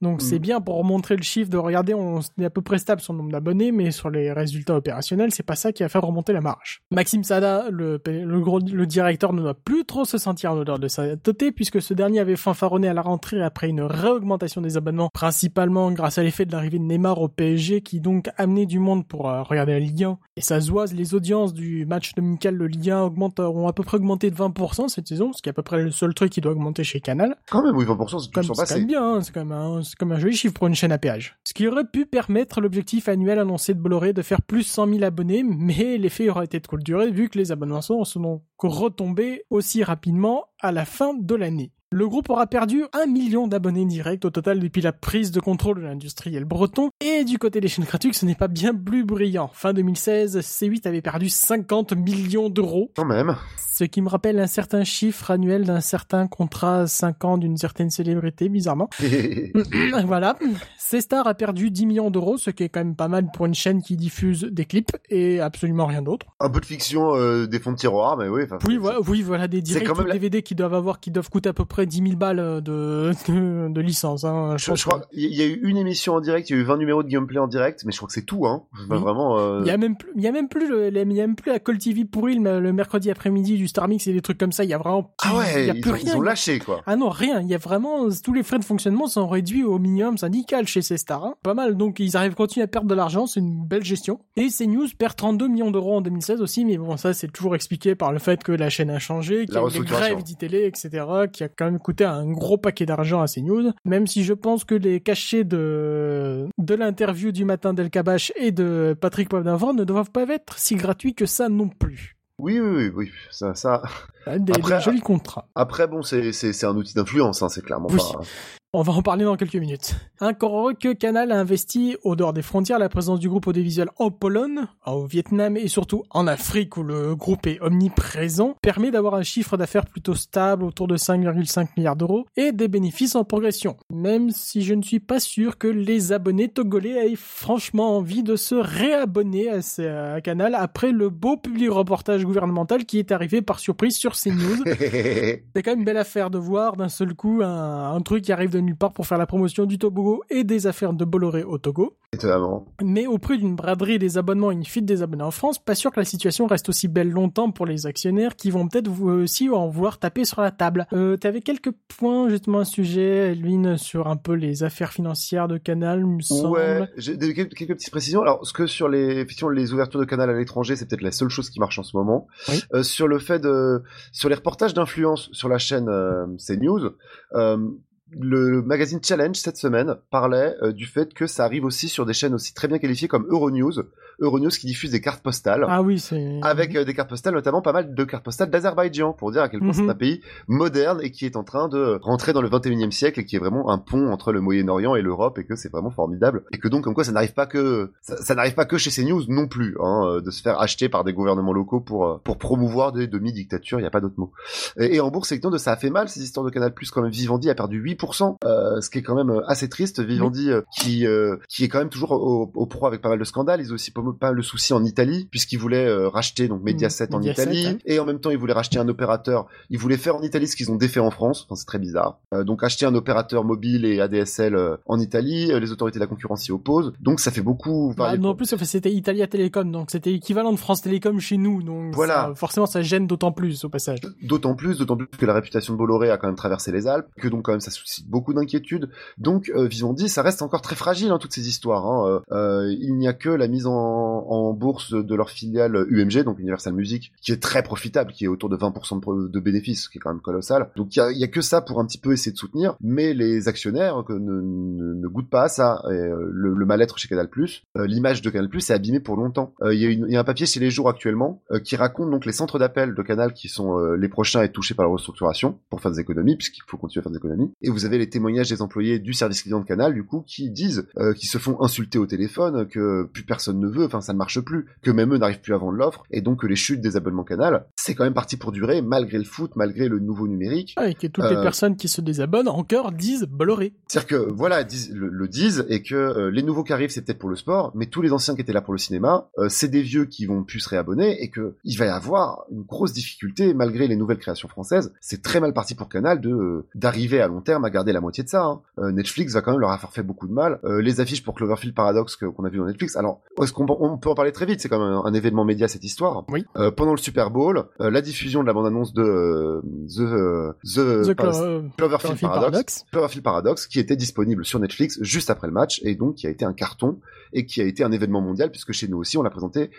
Donc c'est Mm. bien pour montrer le chiffre de regarder, on est à peu près stable sur le nombre d'abonnés, mais sur les résultats opérationnels, c'est pas ça qui va faire remonter la marge. Maxime Sada, le, le, gros, le directeur, ne doit plus trop se sentir en odeur de sa teuté, puisque ce dernier avait fanfaronné à la rentrée après une réaugmentation des abonnements, principalement grâce à l'effet de l'arrivée de Neymar au PSG, qui donc amenait du monde pour euh, regarder la Ligue 1. Et ça zoise, les audiences du match dominical de Ligue 1 augmentent, ont à peu près augmenté de 20% cette saison, ce qui est à peu près le seul truc qui doit augmenter chez Canal. Quand même, oui, 20%, c'est Comme- toujours C'est quand même bien, hein, c'est quand même un, comme un joli chiffre pour une chaîne à péage. Ce qui aurait pu permettre l'objectif annuel annoncé de Bolloré de faire plus 100 000 abonnés, mais l'effet aurait été de courte durée vu que les abonnements sont retombés aussi rapidement à la fin de l'année. Le groupe aura perdu un million d'abonnés directs au total depuis la prise de contrôle de l'industriel breton. Et du côté des chaînes gratuites, ce n'est pas bien plus brillant. Fin 2016, C8 avait perdu 50 millions d'euros. Quand même. Ce qui me rappelle un certain chiffre annuel d'un certain contrat à 5 ans d'une certaine célébrité, bizarrement. voilà. C-Star a perdu 10 millions d'euros, ce qui est quand même pas mal pour une chaîne qui diffuse des clips et absolument rien d'autre. un peu de fiction, euh, des fonds de tiroir, mais oui. Oui, voilà, oui, voilà, des directs la- DVD qui doivent avoir, qui doivent coûter à peu près près 10 000 balles de, de, de licence. Hein. Je, je crois il y a eu une émission en direct, il y a eu 20 numéros de gameplay en direct, mais je crois que c'est tout. Hein. Enfin, Oui. Vraiment. euh, Il y a même plus, il y a même plus le, il y a même plus la Call TV pourri le, le mercredi après-midi du Star Mix et des trucs comme ça. Il y a vraiment, Ah ouais, il y a ils, plus ont, rien. ils ont lâché quoi. Ah non, rien. Il y a vraiment tous les frais de fonctionnement sont réduits au minimum syndical chez ces stars. hein. Pas mal. Donc ils arrivent à continuer à perdre de l'argent. C'est une belle gestion. Et CNews perd 32 millions d'euros en 2016 aussi. Mais bon, ça c'est toujours expliqué par le fait que la chaîne a changé, qu'il y a des grèves d'e-télé, etc. Qui a quand même coûté un gros paquet d'argent à CNews. Même si je pense que les cachets de de l'interview du matin d'El Kabash et de Patrick Poivre ne doivent pas être si gratuits que ça non plus. Oui, oui, oui, oui. Ça, ça. Des, Après, des jolis contrats. Après, bon, c'est, c'est, c'est un outil d'influence, hein, c'est clairement Oui. pas. On va en parler dans quelques minutes. Encore que Canal a investi, au dehors des frontières, la présence du groupe audiovisuel en Pologne, au Vietnam et surtout en Afrique où le groupe est omniprésent, permet d'avoir un chiffre d'affaires plutôt stable autour de 5,5 milliards d'euros et des bénéfices en progression. Même si je ne suis pas sûr que les abonnés togolais aient franchement envie de se réabonner à, ce- à Canal après le beau public reportage gouvernemental qui est arrivé par surprise sur CNews. C'est quand même une belle affaire de voir d'un seul coup un, un truc qui arrive de nulle part pour faire la promotion du Togo et des affaires de Bolloré au Togo. Étonnamment. Mais au prix d'une braderie des abonnements et une fuite des abonnés en France, pas sûr que la situation reste aussi belle longtemps pour les actionnaires qui vont peut-être vous aussi en vouloir taper sur la table. Euh, T'avais quelques points justement à ce sujet, Elvin, sur un peu les affaires financières de Canal, me semble. Ouais, j'ai quelques, quelques petites précisions. Alors, ce que sur les, effectivement, les ouvertures de canal à l'étranger, c'est peut-être la seule chose qui marche en ce moment. Oui. Euh, sur le fait de, sur les reportages d'influence sur la chaîne euh, CNews, euh, le magazine Challenge cette semaine parlait euh, du fait que ça arrive aussi sur des chaînes aussi très bien qualifiées comme Euronews, Euronews qui diffuse des cartes postales. Ah oui, c'est... Avec euh, des cartes postales, notamment pas mal de cartes postales d'Azerbaïdjan, pour dire à quel point Mhm. c'est un pays moderne et qui est en train de rentrer dans le 21e siècle et qui est vraiment un pont entre le Moyen-Orient et l'Europe et que c'est vraiment formidable. Et que donc, comme quoi, ça n'arrive pas que, ça, ça n'arrive pas que chez CNews non plus, hein, euh, de se faire acheter par des gouvernements locaux pour, pour promouvoir des demi-dictatures, il n'y a pas d'autre mot. Et, et en bourse, effectivement, de ça a fait mal, ces histoires de Canal+, quand même, Vivendi a perdu 8%, euh, ce qui est quand même euh, assez triste. Vivendi, euh, qui, qui est quand même toujours au, au pro avec pas mal de scandales, ils ont aussi pas, mal de soucis en Italie, puisqu'ils voulaient racheter donc Mediaset en Mediaset, Italie, et en même temps ils voulaient racheter un opérateur. Ils voulaient faire en Italie ce qu'ils ont défait en France. Enfin, c'est très bizarre. Donc acheter un opérateur mobile et ADSL en Italie, les autorités de la concurrence s'y opposent. Donc ça fait beaucoup. Bah, non, en plus, c'était Italia Télécom, donc c'était l'équivalent de France Télécom chez nous, donc Voilà. ça- forcément ça gêne d'autant plus au passage. D'autant plus, d'autant plus que la réputation de Bolloré a quand même traversé les Alpes, que donc quand même ça beaucoup d'inquiétudes. Donc euh, Vivendi, ça reste encore très fragile hein, toutes ces histoires. Hein. Euh, euh, il n'y a que la mise en, bourse de leur filiale UMG, donc Universal Music, qui est très profitable, qui est autour de 20% de, bénéfices, ce qui est quand même colossal. Donc il y a, que ça pour un petit peu essayer de soutenir, mais les actionnaires ne, goûtent pas à ça. Le, mal-être chez Canal+, l'image de Canal+, est abîmée pour longtemps. Il y, a un papier chez Les Jours actuellement qui raconte donc les centres d'appel de Canal qui sont les prochains à être touchés par la restructuration pour faire des économies, puisqu'il faut continuer à faire des économies. Et vous avez les témoignages des employés du service client de Canal, du coup, qui disent euh, qu'ils se font insulter au téléphone, que plus personne ne veut, enfin ça ne marche plus, que même eux n'arrivent plus à vendre l'offre, et donc que les chutes des abonnements Canal, c'est quand même parti pour durer, malgré le foot, malgré le nouveau numérique. Ah, et que toutes les Euh, personnes qui se désabonnent encore disent Bolloré. C'est-à-dire que voilà, disent- le, le disent et que euh, les nouveaux qui arrivent c'est peut-être pour le sport, mais tous les anciens qui étaient là pour le cinéma, euh, c'est des vieux qui vont plus se réabonner et que il va y avoir une grosse difficulté malgré les nouvelles créations françaises. C'est très mal parti pour Canal de d'arriver à long terme à garder la moitié de ça. hein. Euh, Netflix va quand même leur avoir fait beaucoup de mal. Euh, les affiches pour Cloverfield Paradox qu'on a vu dans Netflix. Alors est-ce qu'on on peut en parler très vite C'est quand même un, un événement média cette histoire. Oui. Euh, pendant le Super Bowl, la diffusion de la bande-annonce de The The, The pas- Clo- Cloverfield Cloverfield Paradox. Paradox. Cloverfield Paradox, qui était disponible sur Netflix juste après le match, et donc qui a été un carton, et qui a été un événement mondial, puisque chez nous aussi, on l'a présenté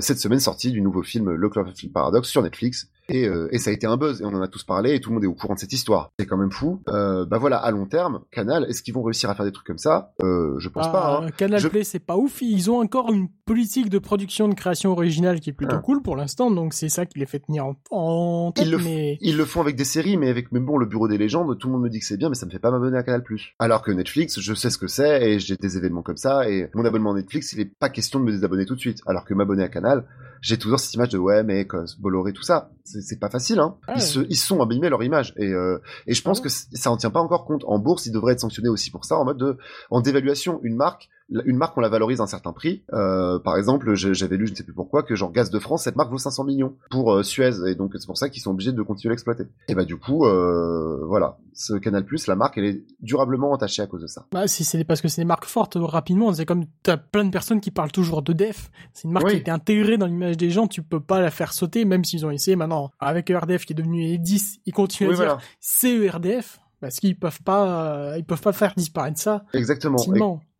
cette semaine sortie du nouveau film Le Cloverfield Paradox sur Netflix, et, euh, et ça a été un buzz, et on en a tous parlé, et tout le monde est au courant de cette histoire. C'est quand même fou. Euh, bah voilà, à long terme, Canal, est-ce qu'ils vont réussir à faire des trucs comme ça? Euh, Je pense Ah, pas. Hein. Canal Je- Play, c'est pas ouf. Ils ont encore une politique de production de création originale qui est plutôt Ah. cool pour l'instant, donc c'est ça qui les fait tenir en, en tête. Ils le, f- mais ils le font avec des séries, mais avec même bon le bureau des légendes, tout le monde me dit que c'est bien, mais ça me fait pas m'abonner à Canal+. Alors que Netflix, je sais ce que c'est et j'ai des événements comme ça et mon abonnement Netflix, il est pas question de me désabonner tout de suite. Alors que m'abonner à Canal, j'ai toujours cette image de ouais mais Bolloré tout ça, c'est pas facile hein. Ah Ils se ils sont abîmés leur image et euh, et je pense Ah que ça en tient pas encore compte. En bourse, ils devraient être sanctionnés aussi pour ça en mode de en dévaluation une marque une marque on la valorise à un certain prix. Euh, par exemple, j'avais lu, je ne sais plus pourquoi, que genre Gaz de France, cette marque vaut 500 millions pour euh, Suez, et donc c'est pour ça qu'ils sont obligés de continuer à l'exploiter. Et bah du coup, euh, voilà, ce Canal Plus, la marque, elle est durablement entachée à cause de ça. Bah, si c'est parce que c'est des marques fortes, rapidement, c'est comme t'as plein de personnes qui parlent toujours de Def. C'est une marque Oui. qui a été intégrée dans l'image des gens, tu peux pas la faire sauter, même s'ils ont essayé maintenant. Avec ERDF qui est devenu E10, ils continuent Oui, à dire c'est ERDF, parce qu'ils peuvent pas, ils peuvent pas faire disparaître ça. exactement.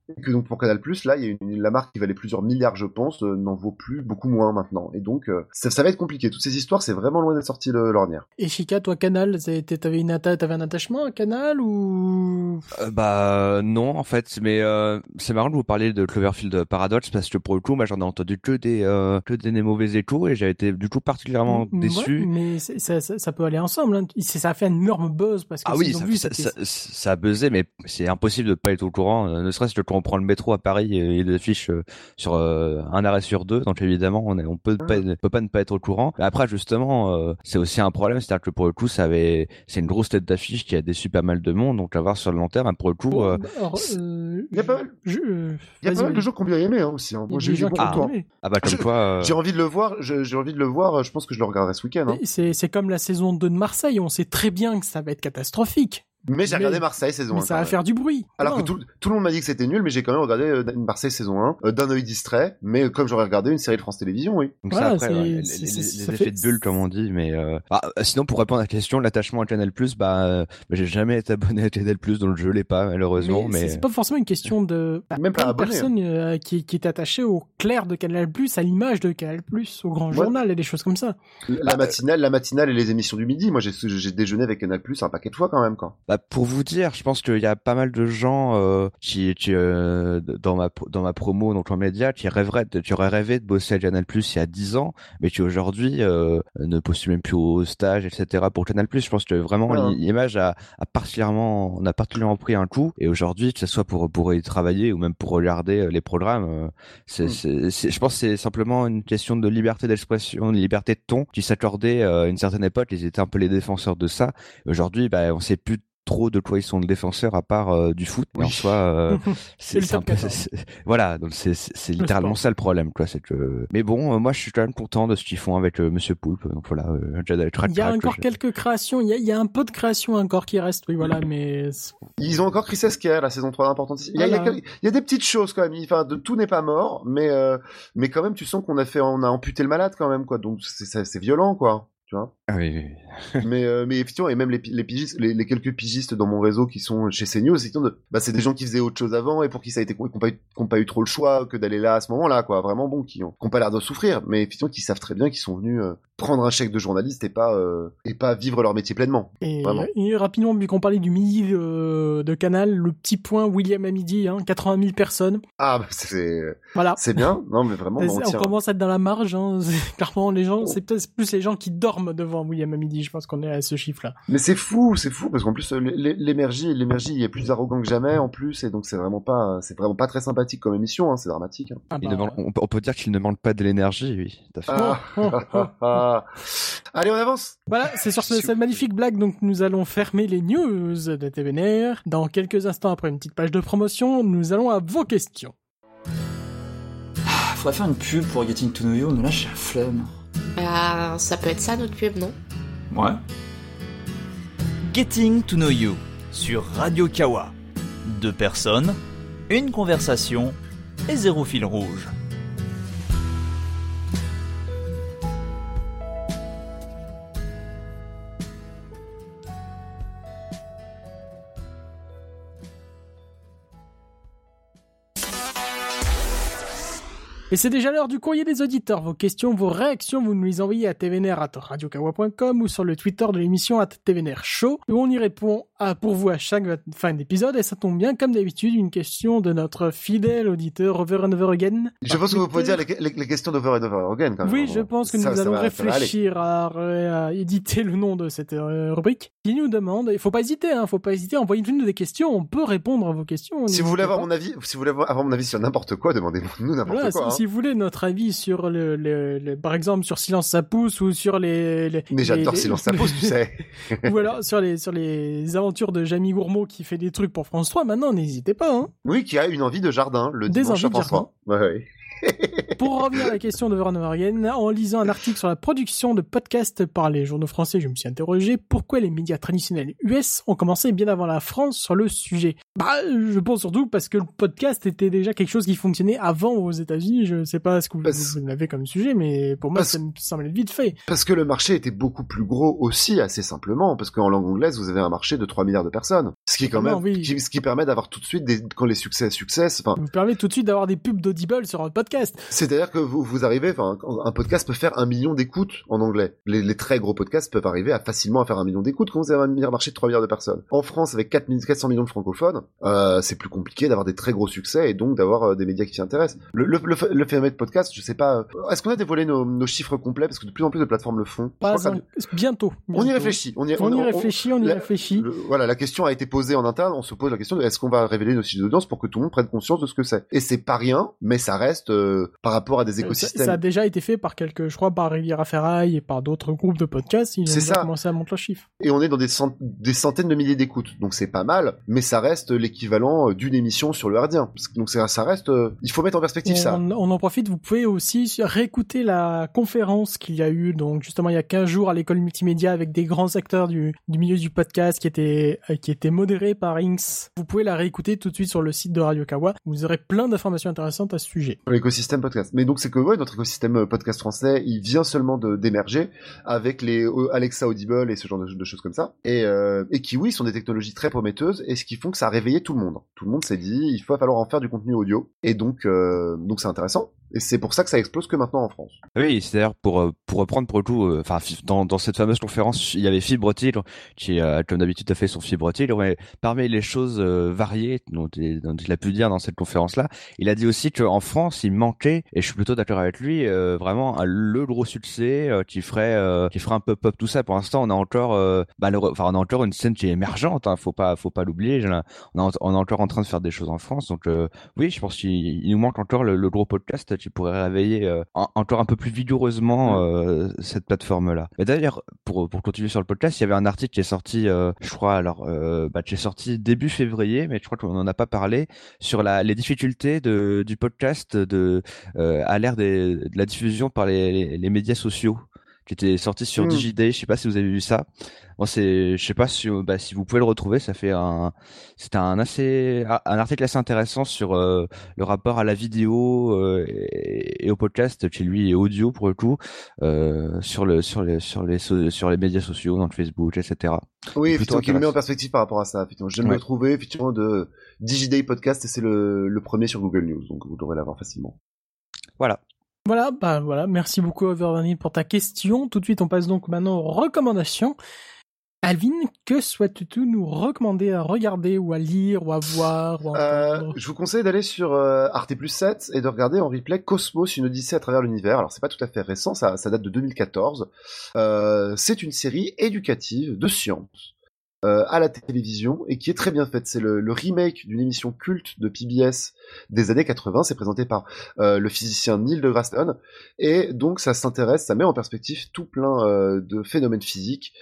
Et- que donc pour Canal Plus, là, il y a une, la marque qui valait plusieurs milliards, je pense, euh, n'en vaut plus beaucoup moins maintenant. Et donc, euh, ça, ça va être compliqué. Toutes ces histoires, c'est vraiment loin d'être sorti de l'ornière. Et Chica, toi, Canal, t'avais une atta- t'avais un attachement à Canal ou? Euh, bah non en fait, mais euh, c'est marrant de vous parler de Cloverfield Paradox parce que pour le coup, moi j'en ai entendu que des euh, que des mauvais échos et j'ai été du coup particulièrement Ouais, déçu. mais ça, ça, ça peut aller ensemble. Hein. Ça a fait un énorme buzz parce que Ah oui, ça, vu, ça, c'était- ça, ça a buzzé, mais c'est impossible de pas être au courant. euh, Ne serait-ce que quand on prend le métro à Paris et il affiche euh, sur euh, un arrêt sur deux, donc évidemment on, est, on peut pas, on peut pas ne pas être au courant. Mais après justement, euh, c'est aussi un problème, c'est-à-dire que pour le coup, ça avait, c'est une grosse tête d'affiche qui a déçu pas mal de monde, donc à voir sur le long terme. Pour le coup, euh, Alors, euh, Il y a pas mal- je- euh, Il y a pas mal de gens qui ont bien aimé hein, aussi. Hein. Moi, j'ai eu bon ah bah comme Je- quoi. euh, J'ai envie de le voir. je- J'ai envie de le voir. Je pense que je le regarderai ce week-end. Hein. C'est comme la saison 2 de Marseille, on sait très bien que ça va être catastrophique. Mais j'ai regardé Marseille saison mais 1. ça quand va faire du bruit. Alors Non. que tout, tout le monde m'a dit que c'était nul, mais j'ai quand même regardé euh, Marseille saison 1 euh, d'un œil distrait. Mais comme j'aurais regardé une série de France Télévisions, oui. Donc Voilà, ça après, les, c'est- les- c'est- les ça effets fait- de bulle comme on dit, mais euh... ah, sinon pour répondre à la question, l'attachement à Canal bah, euh, bah, j'ai jamais été abonné à Canal donc je l'ai pas malheureusement, mais, mais, c'est pas forcément une question de bah, Même pas personnes euh, qui, qui est attachée au clair de Canal+, à l'image de Canal+, au grand Ouais. journal et des choses comme ça. La matinale, la matinale et les émissions du midi. Moi, j'ai j'ai déjeuné avec Canal Plus un paquet de fois quand même, quoi. Bah, pour vous dire, je pense qu'il y a pas mal de gens euh, qui, qui euh, dans ma dans ma promo donc en média qui rêveraient, de- qui auraient rêvé de bosser à Canal il y a 10 ans, mais qui aujourd'hui euh, ne postulent même plus au stage, etc. pour Canal Je pense que vraiment Ouais. l'image a, a particulièrement, on a particulièrement pris un coup, et aujourd'hui, que ce soit pour pour y travailler ou même pour regarder euh, les programmes, euh, c'est, Mm. c'est, c'est- je pense que c'est simplement une question de liberté d'expression, de liberté de ton qui s'accordait euh, à une certaine époque. Ils étaient un peu les défenseurs de ça. Aujourd'hui, bah, on sait plus trop de quoi ils sont le défenseur à part euh, du foot. Mais Oui. en soi, euh, C'est c'est, le c'est un top peu, 14. c'est- c'est- voilà. Donc c'est, c'est, c'est Le littéralement ça le problème, quoi. C'est que, mais bon, euh, moi, je suis quand même content de ce qu'ils font avec euh, Monsieur Poulpe. Donc voilà, euh, Jedi Track Il y a encore quelques créations, il y a, il y a un peu de création encore qui reste, oui voilà, mais Ils ont encore Chris Esquire, la saison 3 importante. Il y, a, il y a Voilà. quel- il y a des petites choses quand même. Enfin, de, tout n'est pas mort, mais euh, mais quand même, tu sens qu'on a fait, on a amputé le malade quand même, quoi. Donc c'est violent, quoi. Tu vois. Ah oui, oui, oui. mais euh, mais effectivement, et même les, les pigistes, les, les quelques pigistes dans mon réseau qui sont chez CNews, c'est de, bah c'est des gens qui faisaient autre chose avant et pour qui ça a été, qui n'ont pas, pas eu trop le choix que d'aller là à ce moment-là, quoi. Vraiment bon, qui ont, qui ont pas l'air de souffrir, mais effectivement qui savent très bien qu'ils sont venus euh, prendre un chèque de journaliste et pas euh, et pas vivre leur métier pleinement. Et, rapidement, vu qu'on parlait du midi euh, de Canal, le petit point William à midi, hein, 80 000 personnes. Ah, bah, c'est Voilà. c'est bien. Non, mais vraiment, on commence à être dans la marge. Hein. Clairement, les gens, c'est peut-être plus les gens qui dorment devant William à midi. Je pense qu'on est à ce chiffre-là. Mais c'est fou, c'est fou parce qu'en plus euh, l'é- l'énergie, l'énergie, il est plus arrogant que jamais en plus et donc c'est vraiment pas, c'est vraiment pas très sympathique comme émission, hein, c'est dramatique. hein. Ah Il bah, demande- on, peut- on peut dire qu'il ne demande pas de l'énergie, oui. tout à fait. Ah. Allez, on avance. Voilà, c'est sur ce- cette magnifique blague donc nous allons fermer les news de TVNR. Dans quelques instants après une petite page de promotion, nous allons à vos questions. Ah, Faudrait faire une pub pour Getting to Know You, mais là j'ai la flemme. Bah, ça peut être ça notre pub, non? Ouais. Getting to Know You sur Radio Kawa. Deux personnes, une conversation et zéro fil rouge. Et c'est déjà l'heure du courrier des auditeurs. Vos questions, vos réactions, vous nous les envoyez à tvnr.radiokawa.com ou sur le Twitter de l'émission tvnr show où on y répond à, pour vous à chaque fin d'épisode. Et ça tombe bien, comme d'habitude, une question de notre fidèle auditeur Over and Over Again. Je pense que vous pouvez dire les, les- les questions d'Over and Over Again quand même. Oui, je pense que Ça- nous ça allons va- réfléchir à, à éditer le nom de cette euh, rubrique. Qui nous demande, il faut pas hésiter, hein, faut pas hésiter, envoyez-nous des questions, on peut répondre à vos questions. Si vous voulez avoir pas. mon avis, si vous voulez avoir mon avis sur n'importe quoi, demandez-nous n'importe Voilà, quoi. Si, vous voulez notre avis sur le, le, le- par exemple sur Silence ça pousse ou sur les, les Mais j'adore Silence ça pousse, tu sais. ou alors sur les sur les aventures de Jamie Gourmaud qui fait des trucs pour France 3. Maintenant, n'hésitez pas. Hein. Oui, qui a une envie de jardin le Des dimanche à de François. Ouais, ouais. Pour revenir à la question de Van Morgen, en lisant un article sur la production de podcasts par les journaux français, je me suis interrogé pourquoi les médias traditionnels US ont commencé bien avant la France sur le sujet. Bah, je pense surtout parce que le podcast était déjà quelque chose qui fonctionnait avant aux États-Unis. Je sais pas ce que vous, Parce- vous avez comme sujet, mais pour moi, Parce- ça me semble vite fait. Parce que le marché était beaucoup plus gros aussi, assez simplement, parce qu'en langue anglaise, vous avez un marché de 3 milliards de personnes. Ce qui quand même, non, oui. qui- ce qui permet d'avoir tout de suite des, quand les succès succès, enfin, vous permet tout de suite d'avoir des pubs d'Audible sur un podcast. C'est-à-dire que vous, vous arrivez, enfin, un podcast peut faire un million d'écoutes en anglais. Les, les très gros podcasts peuvent arriver à facilement à faire un million d'écoutes quand vous avez un marché de 3 milliards de personnes? En France, avec 4 mi- 400 millions de francophones, euh, c'est plus compliqué d'avoir des très gros succès et donc d'avoir euh, des médias qui s'y intéressent. Le, le, le, le phénomène de podcast, je sais pas, euh, est-ce qu'on a dévoilé nos, nos chiffres complets? Parce que de plus en plus de plateformes le font. Pas bientôt, On y réfléchit. On y, On y réfléchit, on y la- réfléchit. voilà, la question a été posée en interne. On se pose la question de est-ce qu'on va révéler nos chiffres d'audience pour que tout le monde prenne conscience de ce que c'est? Et c'est pas rien, mais ça reste euh, par rapport à des Ça, écosystèmes. ça a déjà été fait par quelques, je crois, par Riviera Ferraille et par d'autres groupes de podcasts. Ils ont C'est déjà ça. commencé à monter chiffre. Et on est dans des, cent- des centaines de milliers d'écoutes, donc c'est pas mal. Mais ça reste l'équivalent euh, d'une émission sur le Hardien. Donc ça, ça reste. euh, il faut mettre en perspective ça. On, en profite, vous pouvez aussi réécouter la conférence qu'il y a eu, donc justement il y a 15 jours à l'école multimédia avec des grands acteurs du, du milieu du podcast qui était, euh, qui était modérée par Inks. Vous pouvez la réécouter tout de suite sur le site de Radio Kawa. Vous aurez plein d'informations intéressantes à ce sujet. L'écosystème podcast. Mais donc c'est que ouais, notre écosystème euh, podcast français, il vient seulement d'émerger avec les euh, Alexa Audible et ce genre de, choses comme ça. Et, euh, et qui oui sont des technologies très prometteuses et ce qui font que ça a réveillé tout le monde. Tout le monde s'est dit il faut falloir en faire du contenu audio et donc euh, donc c'est intéressant. Et c'est pour ça que ça explose que maintenant en France. Oui, c'est d'ailleurs pour euh, pour reprendre pour le coup, euh, dans dans cette fameuse conférence, il y avait Fibrotil qui euh, comme d'habitude a fait son Fibrotil. Ouais, parmi les choses euh, variées dont il, a pu dire dans cette conférence-là, il a dit aussi qu'en France il manquait, et je suis plutôt d'accord avec lui, vraiment le gros succès qui ferait qui ferait un peu pop tout ça. Pour l'instant, on a encore on a encore une scène qui est émergente. Hein, faut pas faut pas l'oublier. On, on est encore en train de faire des choses en France, donc oui, je pense qu'il il nous manque encore le gros podcast qui pourrait réveiller euh, en- encore un peu plus vigoureusement euh, cette plateforme-là. Et d'ailleurs, pour pour continuer sur le podcast, il y avait un article qui est sorti, euh, je crois, alors bah, qui est sorti début février, mais je crois qu'on n'en a pas parlé sur la les difficultés de du podcast de à l'ère de la diffusion par les, les, les médias sociaux qui était sorti sur Hmm. DigiDay. Je sais pas si vous avez vu ça. Bon, c'est, je sais pas si, bah, si vous pouvez le retrouver. Ça fait un, c'était un assez, un article assez intéressant sur euh, le rapport à la vidéo euh, et, et au podcast, qui lui est audio pour le coup, euh, sur le, sur les, sur les, so- sur les médias sociaux, donc Facebook, etc. Oui, effectivement, qui le met en perspective par rapport à ça. Effectivement, je viens de Ouais. le trouver effectivement de DigiDay Podcast et c'est le, le premier sur Google News, donc vous devrez l'avoir facilement. Voilà. Voilà, bah voilà, merci beaucoup Overvanille pour ta question. Tout de suite, on passe donc maintenant aux recommandations. Alvin, que souhaites-tu nous recommander à regarder ou à lire ou à voir ou à Euh, je vous conseille d'aller sur euh, Arte Plus 7 et de regarder en replay Cosmos, une odyssée à travers l'univers. Alors c'est pas tout à fait récent, ça, ça date de 2014. Euh, c'est une série éducative de science euh, à la télévision et qui est très bien faite. C'est le, remake d'une émission culte de PBS des années 80. C'est présenté par euh, le physicien Neil deGrasse Tyson et donc ça s'intéresse, ça met en perspective tout plein euh, de phénomènes physiques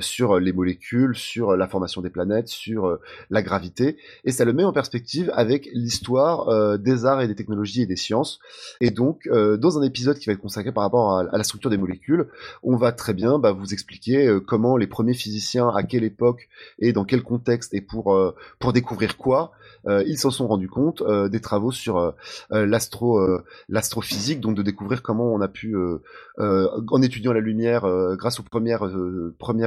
sur les molécules, sur la formation des planètes, sur la gravité et ça le met en perspective avec l'histoire des arts et des technologies et des sciences. Et donc, dans un épisode qui va être consacré par rapport à, la structure des molécules, on va très bien bah, vous expliquer comment les premiers physiciens, à quelle époque et dans quel contexte et pour euh, découvrir quoi, euh, ils s'en sont rendus compte euh, des travaux sur l'astro l'astrophysique, donc de découvrir comment on a pu en étudiant la lumière grâce aux premières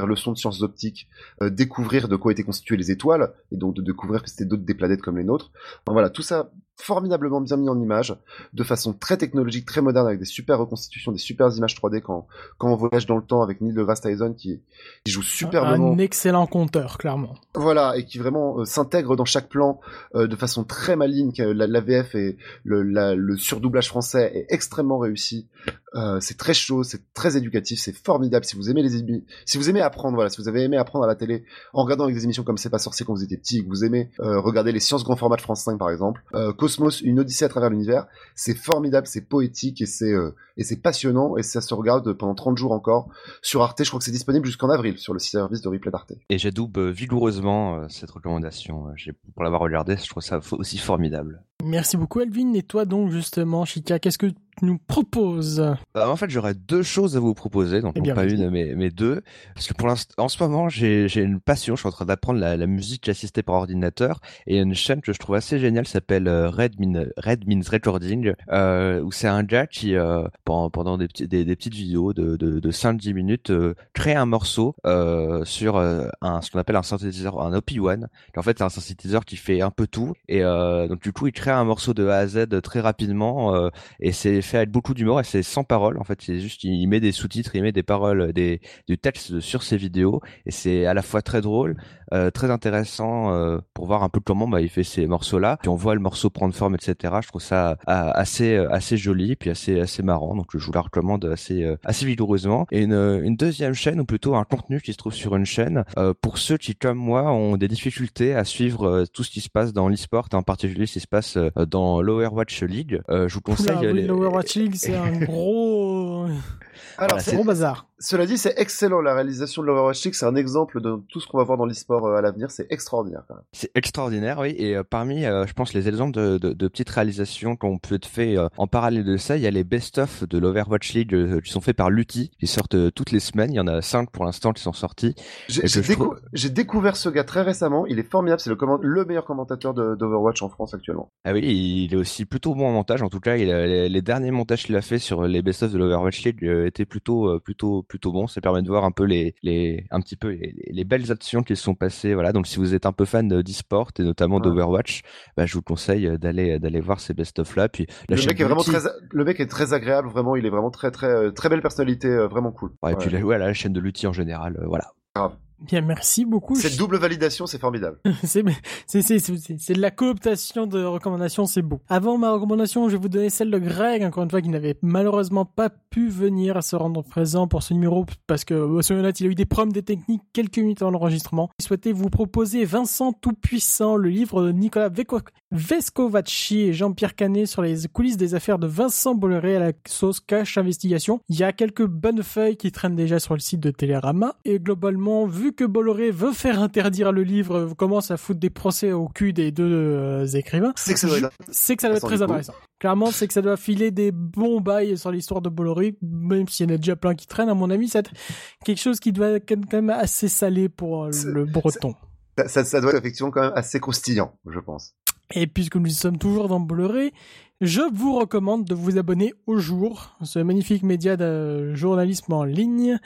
leçons de sciences optiques découvrir de quoi étaient constituées les étoiles et donc de découvrir que c'était d'autres des planètes comme les nôtres. Voilà, tout ça formidablement bien mis en image, de façon très technologique, très moderne, avec des super reconstitutions, des super images 3D quand, quand on voyage dans le temps avec Neil deGrasse Tyson qui, qui joue superbement. Un excellent conteur, clairement. Voilà, et qui vraiment euh, s'intègre dans chaque plan euh, de façon très maligne. La, la VF et le, la- le surdoublage français est extrêmement réussi. Euh, c'est très chaud, c'est très éducatif, c'est formidable. Si vous aimez les si vous aimez apprendre, voilà, si vous avez aimé apprendre à la télé en regardant avec des émissions comme C'est pas sorcier quand vous étiez petit, et que vous aimez regarder les sciences grand format de France 5 par exemple, cosmos, une odyssée à travers l'univers. C'est formidable, c'est poétique et c'est euh, passionnant et ça se regarde pendant 30 jours encore sur Arte. Je crois que c'est disponible jusqu'en avril sur le service de replay d'Arte. Et j'adoube vigoureusement euh, cette recommandation. Pour l'avoir regardé, je trouve ça aussi formidable. Merci beaucoup Elvin. Et toi donc justement, Chica, qu'est-ce que tu nous proposes? Euh, en fait, j'aurais deux choses à vous proposer, donc Eh non bien, pas une, mais, mais deux. Parce que pour l'instant, en ce moment, j'ai une passion. Je suis en train d'apprendre la, la musique assistée par ordinateur. Et il y a une chaîne que je trouve assez géniale, s'appelle euh, Red, Min- Red Means Recording, euh, où c'est un gars qui, euh, pendant, pendant des, petits- des, des petites vidéos de, de, de 5-10 minutes, euh, crée un morceau sur un, ce qu'on appelle un synthétiseur, un OP1. En fait, c'est un synthétiseur qui fait un peu tout. Et donc, du coup, il crée un morceau de A à Z très rapidement. euh, et c'est fait avec beaucoup d'humour et c'est sans parole en fait. C'est juste il met des sous-titres il met des paroles des du texte sur ses vidéos et c'est à la fois très drôle euh, très intéressant euh, pour voir un peu comment bah, il fait ces morceaux là puis on voit le morceau prendre forme etc je trouve ça assez assez joli puis assez assez marrant. Donc je vous la recommande assez assez vigoureusement. Et une, une deuxième chaîne ou plutôt un contenu qui se trouve sur une chaîne pour ceux qui comme moi ont des difficultés à suivre tout ce qui se passe dans l'e-sport en particulier ce qui se passe dans l'Overwatch League. Euh, je vous conseille Oula, oui, l'Overwatch League, c'est un gros, Alors, Voilà, c'est- gros bazar. Cela dit, c'est excellent. La réalisation de l'Overwatch League, c'est un exemple de tout ce qu'on va voir dans l'e-sport euh, à l'avenir. C'est extraordinaire. C'est extraordinaire, oui. Et euh, parmi, euh, je pense, les exemples de, de, de petites réalisations qu'on peut être fait euh, en parallèle de ça, il y a les best-of de l'Overwatch League euh, qui sont faits par Lutti, qui sortent euh, toutes les semaines. Il y en a cinq pour l'instant qui sont sortis. J'ai décou- trouve- découvert ce gars très récemment. Il est formidable. C'est le, comment- le meilleur commentateur de- d'Overwatch en France actuellement. Ah oui, il est aussi plutôt bon en montage. En tout cas, il a- les, les derniers montages qu'il a fait sur les best-of de l'Overwatch Euh, plutôt, euh, plutôt, plutôt bons. Ça permet de voir un peu les, les, un petit peu les, les belles actions qui se sont passées. Voilà. Donc, si vous êtes un peu fan de- d'e-sport et notamment d'Overwatch, bah, je vous conseille euh, d'aller, d'aller voir ces best-of là. Puis la Le mec est vraiment très, le mec est très agréable. Vraiment, il est vraiment très, très, euh, très belle personnalité. euh, Vraiment cool. Ouais, et puis Ouais. la, chaîne de Lutti en général, euh, voilà. Grave. Bien, merci beaucoup. Cette double validation, c'est formidable. c'est de la cooptation de recommandations, c'est beau. Avant ma recommandation, je vais vous donner celle de Greg, encore une fois, qui n'avait malheureusement pas pu venir se rendre présent pour ce numéro parce que, euh, soyons honnêtes, il a eu des problèmes de technique quelques minutes avant l'enregistrement. Il souhaitait vous proposer Vincent Tout-Puissant, le livre de Nicolas Vescovacci et Jean-Pierre Canet sur les coulisses des affaires de Vincent Bolloré à la sauce cash investigation. Il y a quelques bonnes feuilles qui traînent déjà sur le site de Télérama et globalement, vu que Bolloré veut faire interdire le livre, commence à foutre des procès au cul des deux euh, écrivains. C'est que ça doit être- c'est que ça doit être Sans très intéressant. Clairement, c'est que ça doit filer des bons bails sur l'histoire de Bolloré, même s'il y en a déjà plein qui traînent, à mon avis, c'est quelque chose qui doit être quand même assez salé pour euh, le breton. Ça, ça, ça doit être effectivement quand même assez croustillant, je pense. Et puisque nous sommes toujours dans Bolloré, je vous recommande de vous abonner au jour, ce magnifique média de journalisme en ligne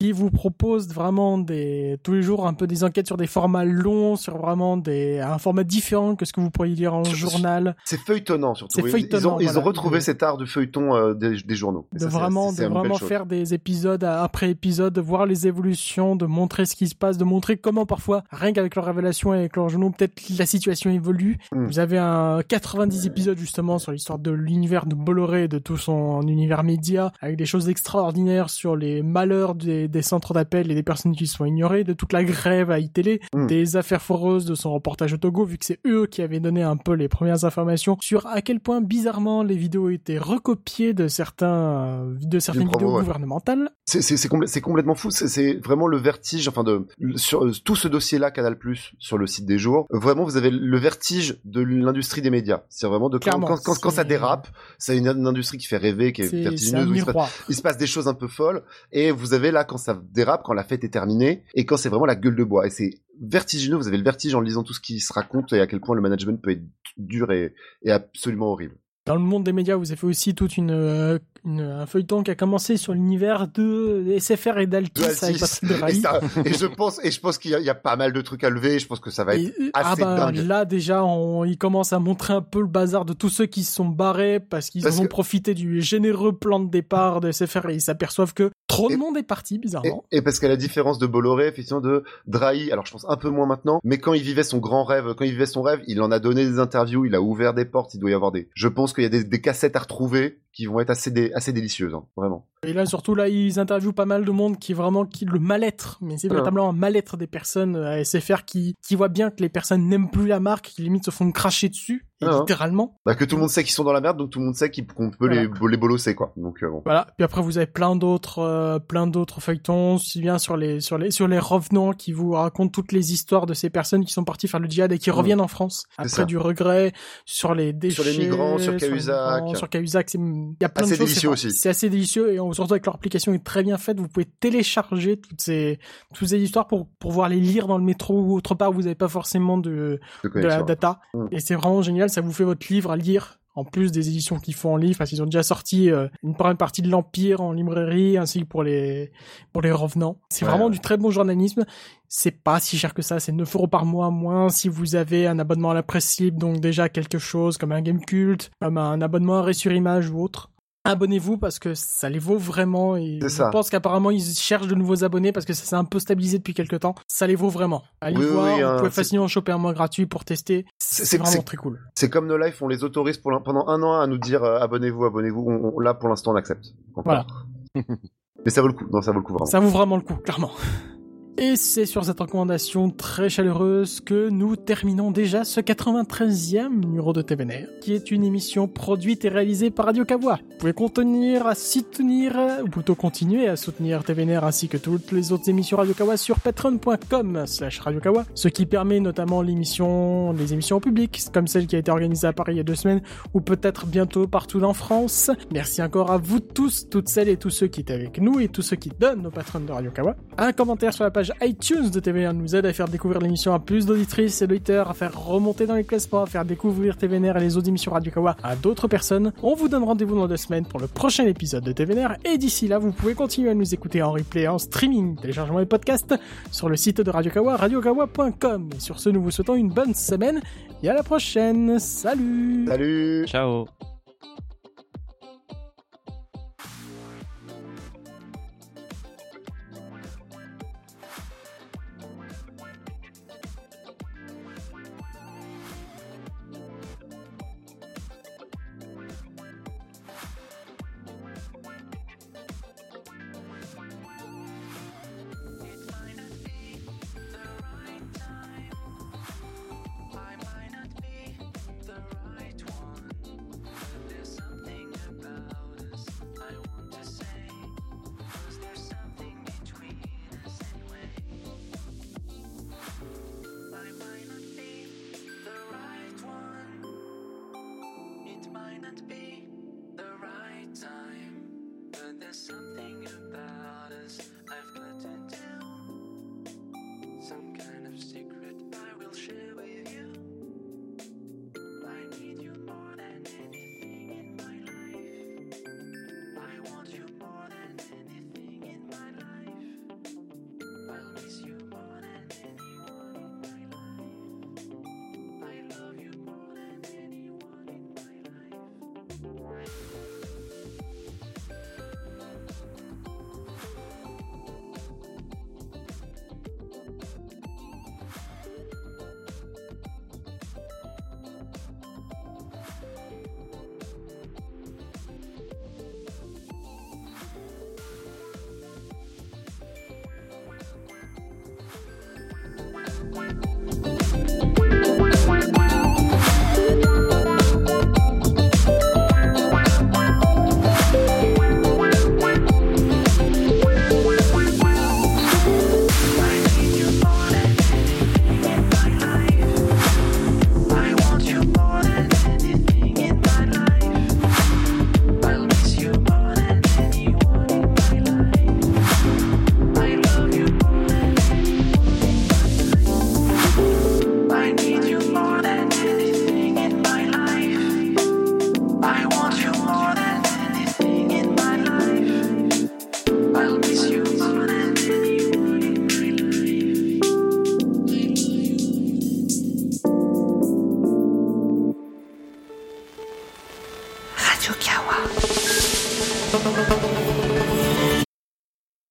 qui vous propose vraiment des tous les jours un peu des enquêtes sur des formats longs, sur vraiment des un format différent que ce que vous pourriez lire en journal. C'est feuilletonnant surtout. Feuilletonnant, Ils ont, ils ont voilà. retrouvé De- cet art du feuilleton euh, des, des journaux. Et de ça, vraiment, de vraiment faire des épisodes après épisode, de voir les évolutions, de montrer ce qui se passe, de montrer comment parfois, rien qu'avec leurs révélations et avec leurs journaux, peut-être la situation évolue. Mm. Vous avez un 90 épisodes justement sur l'histoire de l'univers de Bolloré, de tout son univers média, avec des choses extraordinaires sur les malheurs des, des centres d'appel et des personnes qui sont ignorées, de toute la grève à iTélé, Mm. des affaires foireuses de son reportage au Togo, vu que c'est eux qui avaient donné un peu les premières informations sur à quel point bizarrement les vidéos étaient recopiées de certains, de certaines vidéos ouais. gouvernementales. C'est c'est- c'est complètement fou. C'est- vraiment le vertige. Enfin, de sur euh, tout ce dossier-là, Canal Plus sur le site des jours. Vraiment, vous avez le vertige de l'industrie des médias. C'est vraiment de quand, Clairement, quand, quand, quand ça dérape, c'est une, une industrie qui fait rêver, qui est, vertigineuse. où il, se passe, il se passe des choses un peu folles. Et vous avez là quand ça dérape, quand la fête est terminée, et quand c'est vraiment la gueule de bois. Et c'est vertigineux. Vous avez le vertige en lisant tout ce qui se raconte et à quel point le management peut être dur et, et absolument horrible. Dans le monde des médias, vous avez fait aussi toute une, euh, une- un feuilleton qui a commencé sur l'univers de SFR et d'Altis avec. Patrick et, ça- et je pense, et je pense qu'il y, a- il y a pas mal de trucs à lever. Je pense que ça va être Et- ah assez bah, dingue. là déjà, on, il commence à montrer un peu le bazar de tous ceux qui se sont barrés parce qu'ils ont que- profité du généreux plan de départ de SFR et ils s'aperçoivent que trop de monde est parti, Et, bizarrement. et parce qu'à la différence de Bolloré, effectivement, de Drahi, alors je pense un peu moins maintenant, mais quand il vivait son grand rêve, quand il vivait son rêve, il en a donné des interviews, il a ouvert des portes, il doit y avoir des... Je pense qu'il y a des cassettes à retrouver qui vont être assez, dé- assez délicieuses, hein, vraiment. Et là, surtout, là, ils interviewent pas mal de monde qui est vraiment qui le mal-être, mais c'est Ah. véritablement un mal-être des personnes à SFR qui, qui voient bien que les personnes n'aiment plus la marque, qui limite se font cracher dessus, et Ah. littéralement. Bah, que tout le monde sait qu'ils sont dans la merde, donc tout le monde sait qu'on peut les, les bolosser, quoi. Donc, euh, bon. Voilà. Puis après, vous avez plein d'autres, euh, plein d'autres feuilletons, aussi bien sur les, sur les, sur les revenants qui vous racontent toutes les histoires de ces personnes qui sont parties faire le djihad et qui Mm. reviennent en France après ça. du regret, sur les déchets, Sur les migrants, sur Cahuzac. sur Cahuzac, c'est, il y a plein Assez de choses. délicieux c'est- aussi. C'est assez délicieux et on- surtout avec leur application est très bien faite. Vous pouvez télécharger toutes ces, toutes ces histoires pour, pour pouvoir les lire dans le métro ou autre part où vous n'avez pas forcément de, De de la data. Mm. Et c'est vraiment génial, ça vous fait votre livre à lire. En plus des éditions qu'ils font en livre, parce qu'ils ont déjà sorti euh, une première partie de l'Empire en librairie, ainsi que pour les pour les revenants. C'est Ouais, vraiment ouais. du très bon journalisme. C'est pas si cher que ça, c'est 9 euros par mois moins si vous avez un abonnement à la presse libre, donc déjà quelque chose comme un game culte, comme un abonnement à Ré sur Image ou autre. Abonnez-vous parce que ça les vaut vraiment et je ça. pense qu'apparemment ils cherchent de nouveaux abonnés parce que ça s'est un peu stabilisé depuis quelques temps. Ça les vaut vraiment. Allez Oui, voir, oui, vous hein, pouvez c'est- facilement choper un mois gratuit pour tester. C'est- vraiment très cool. C'est comme No Life, on les autorise pour pendant un an à nous dire euh, abonnez-vous, abonnez-vous. On- on- là, pour l'instant, on accepte. Voilà. Mais ça vaut le coup. Non, ça vaut le coup vraiment. Ça vaut vraiment le coup, clairement. Et c'est sur cette recommandation très chaleureuse que nous terminons déjà ce 93e numéro de TVNR, qui est une émission produite et réalisée par Radio Kawa. Vous pouvez contenir à soutenir, ou plutôt continuer à soutenir TVNR ainsi que toutes les autres émissions Radio Kawa sur patreon.com slash Radio Kawa, ce qui permet notamment l'émission, les émissions en public, comme celle qui a été organisée à Paris il y a deux semaines, ou peut-être bientôt partout en France. Merci encore à vous tous, toutes celles et tous ceux qui étaient avec nous et tous ceux qui donnent nos patrons de Radio Kawa. Un commentaire sur la page iTunes de TVNR nous aide à faire découvrir l'émission à plus d'auditrices et d'auditeurs, à faire remonter dans les classements, à faire découvrir TVNR et les autres émissions Radio Kawa à d'autres personnes. On vous donne rendez-vous dans deux semaines pour le prochain épisode de TVNR et d'ici là, vous pouvez continuer à nous écouter en replay, en streaming, téléchargement et podcast sur le site de Radio Kawa, radiokawa.com. Et sur ce, nous vous souhaitons une bonne semaine et à la prochaine. Salut Salut Ciao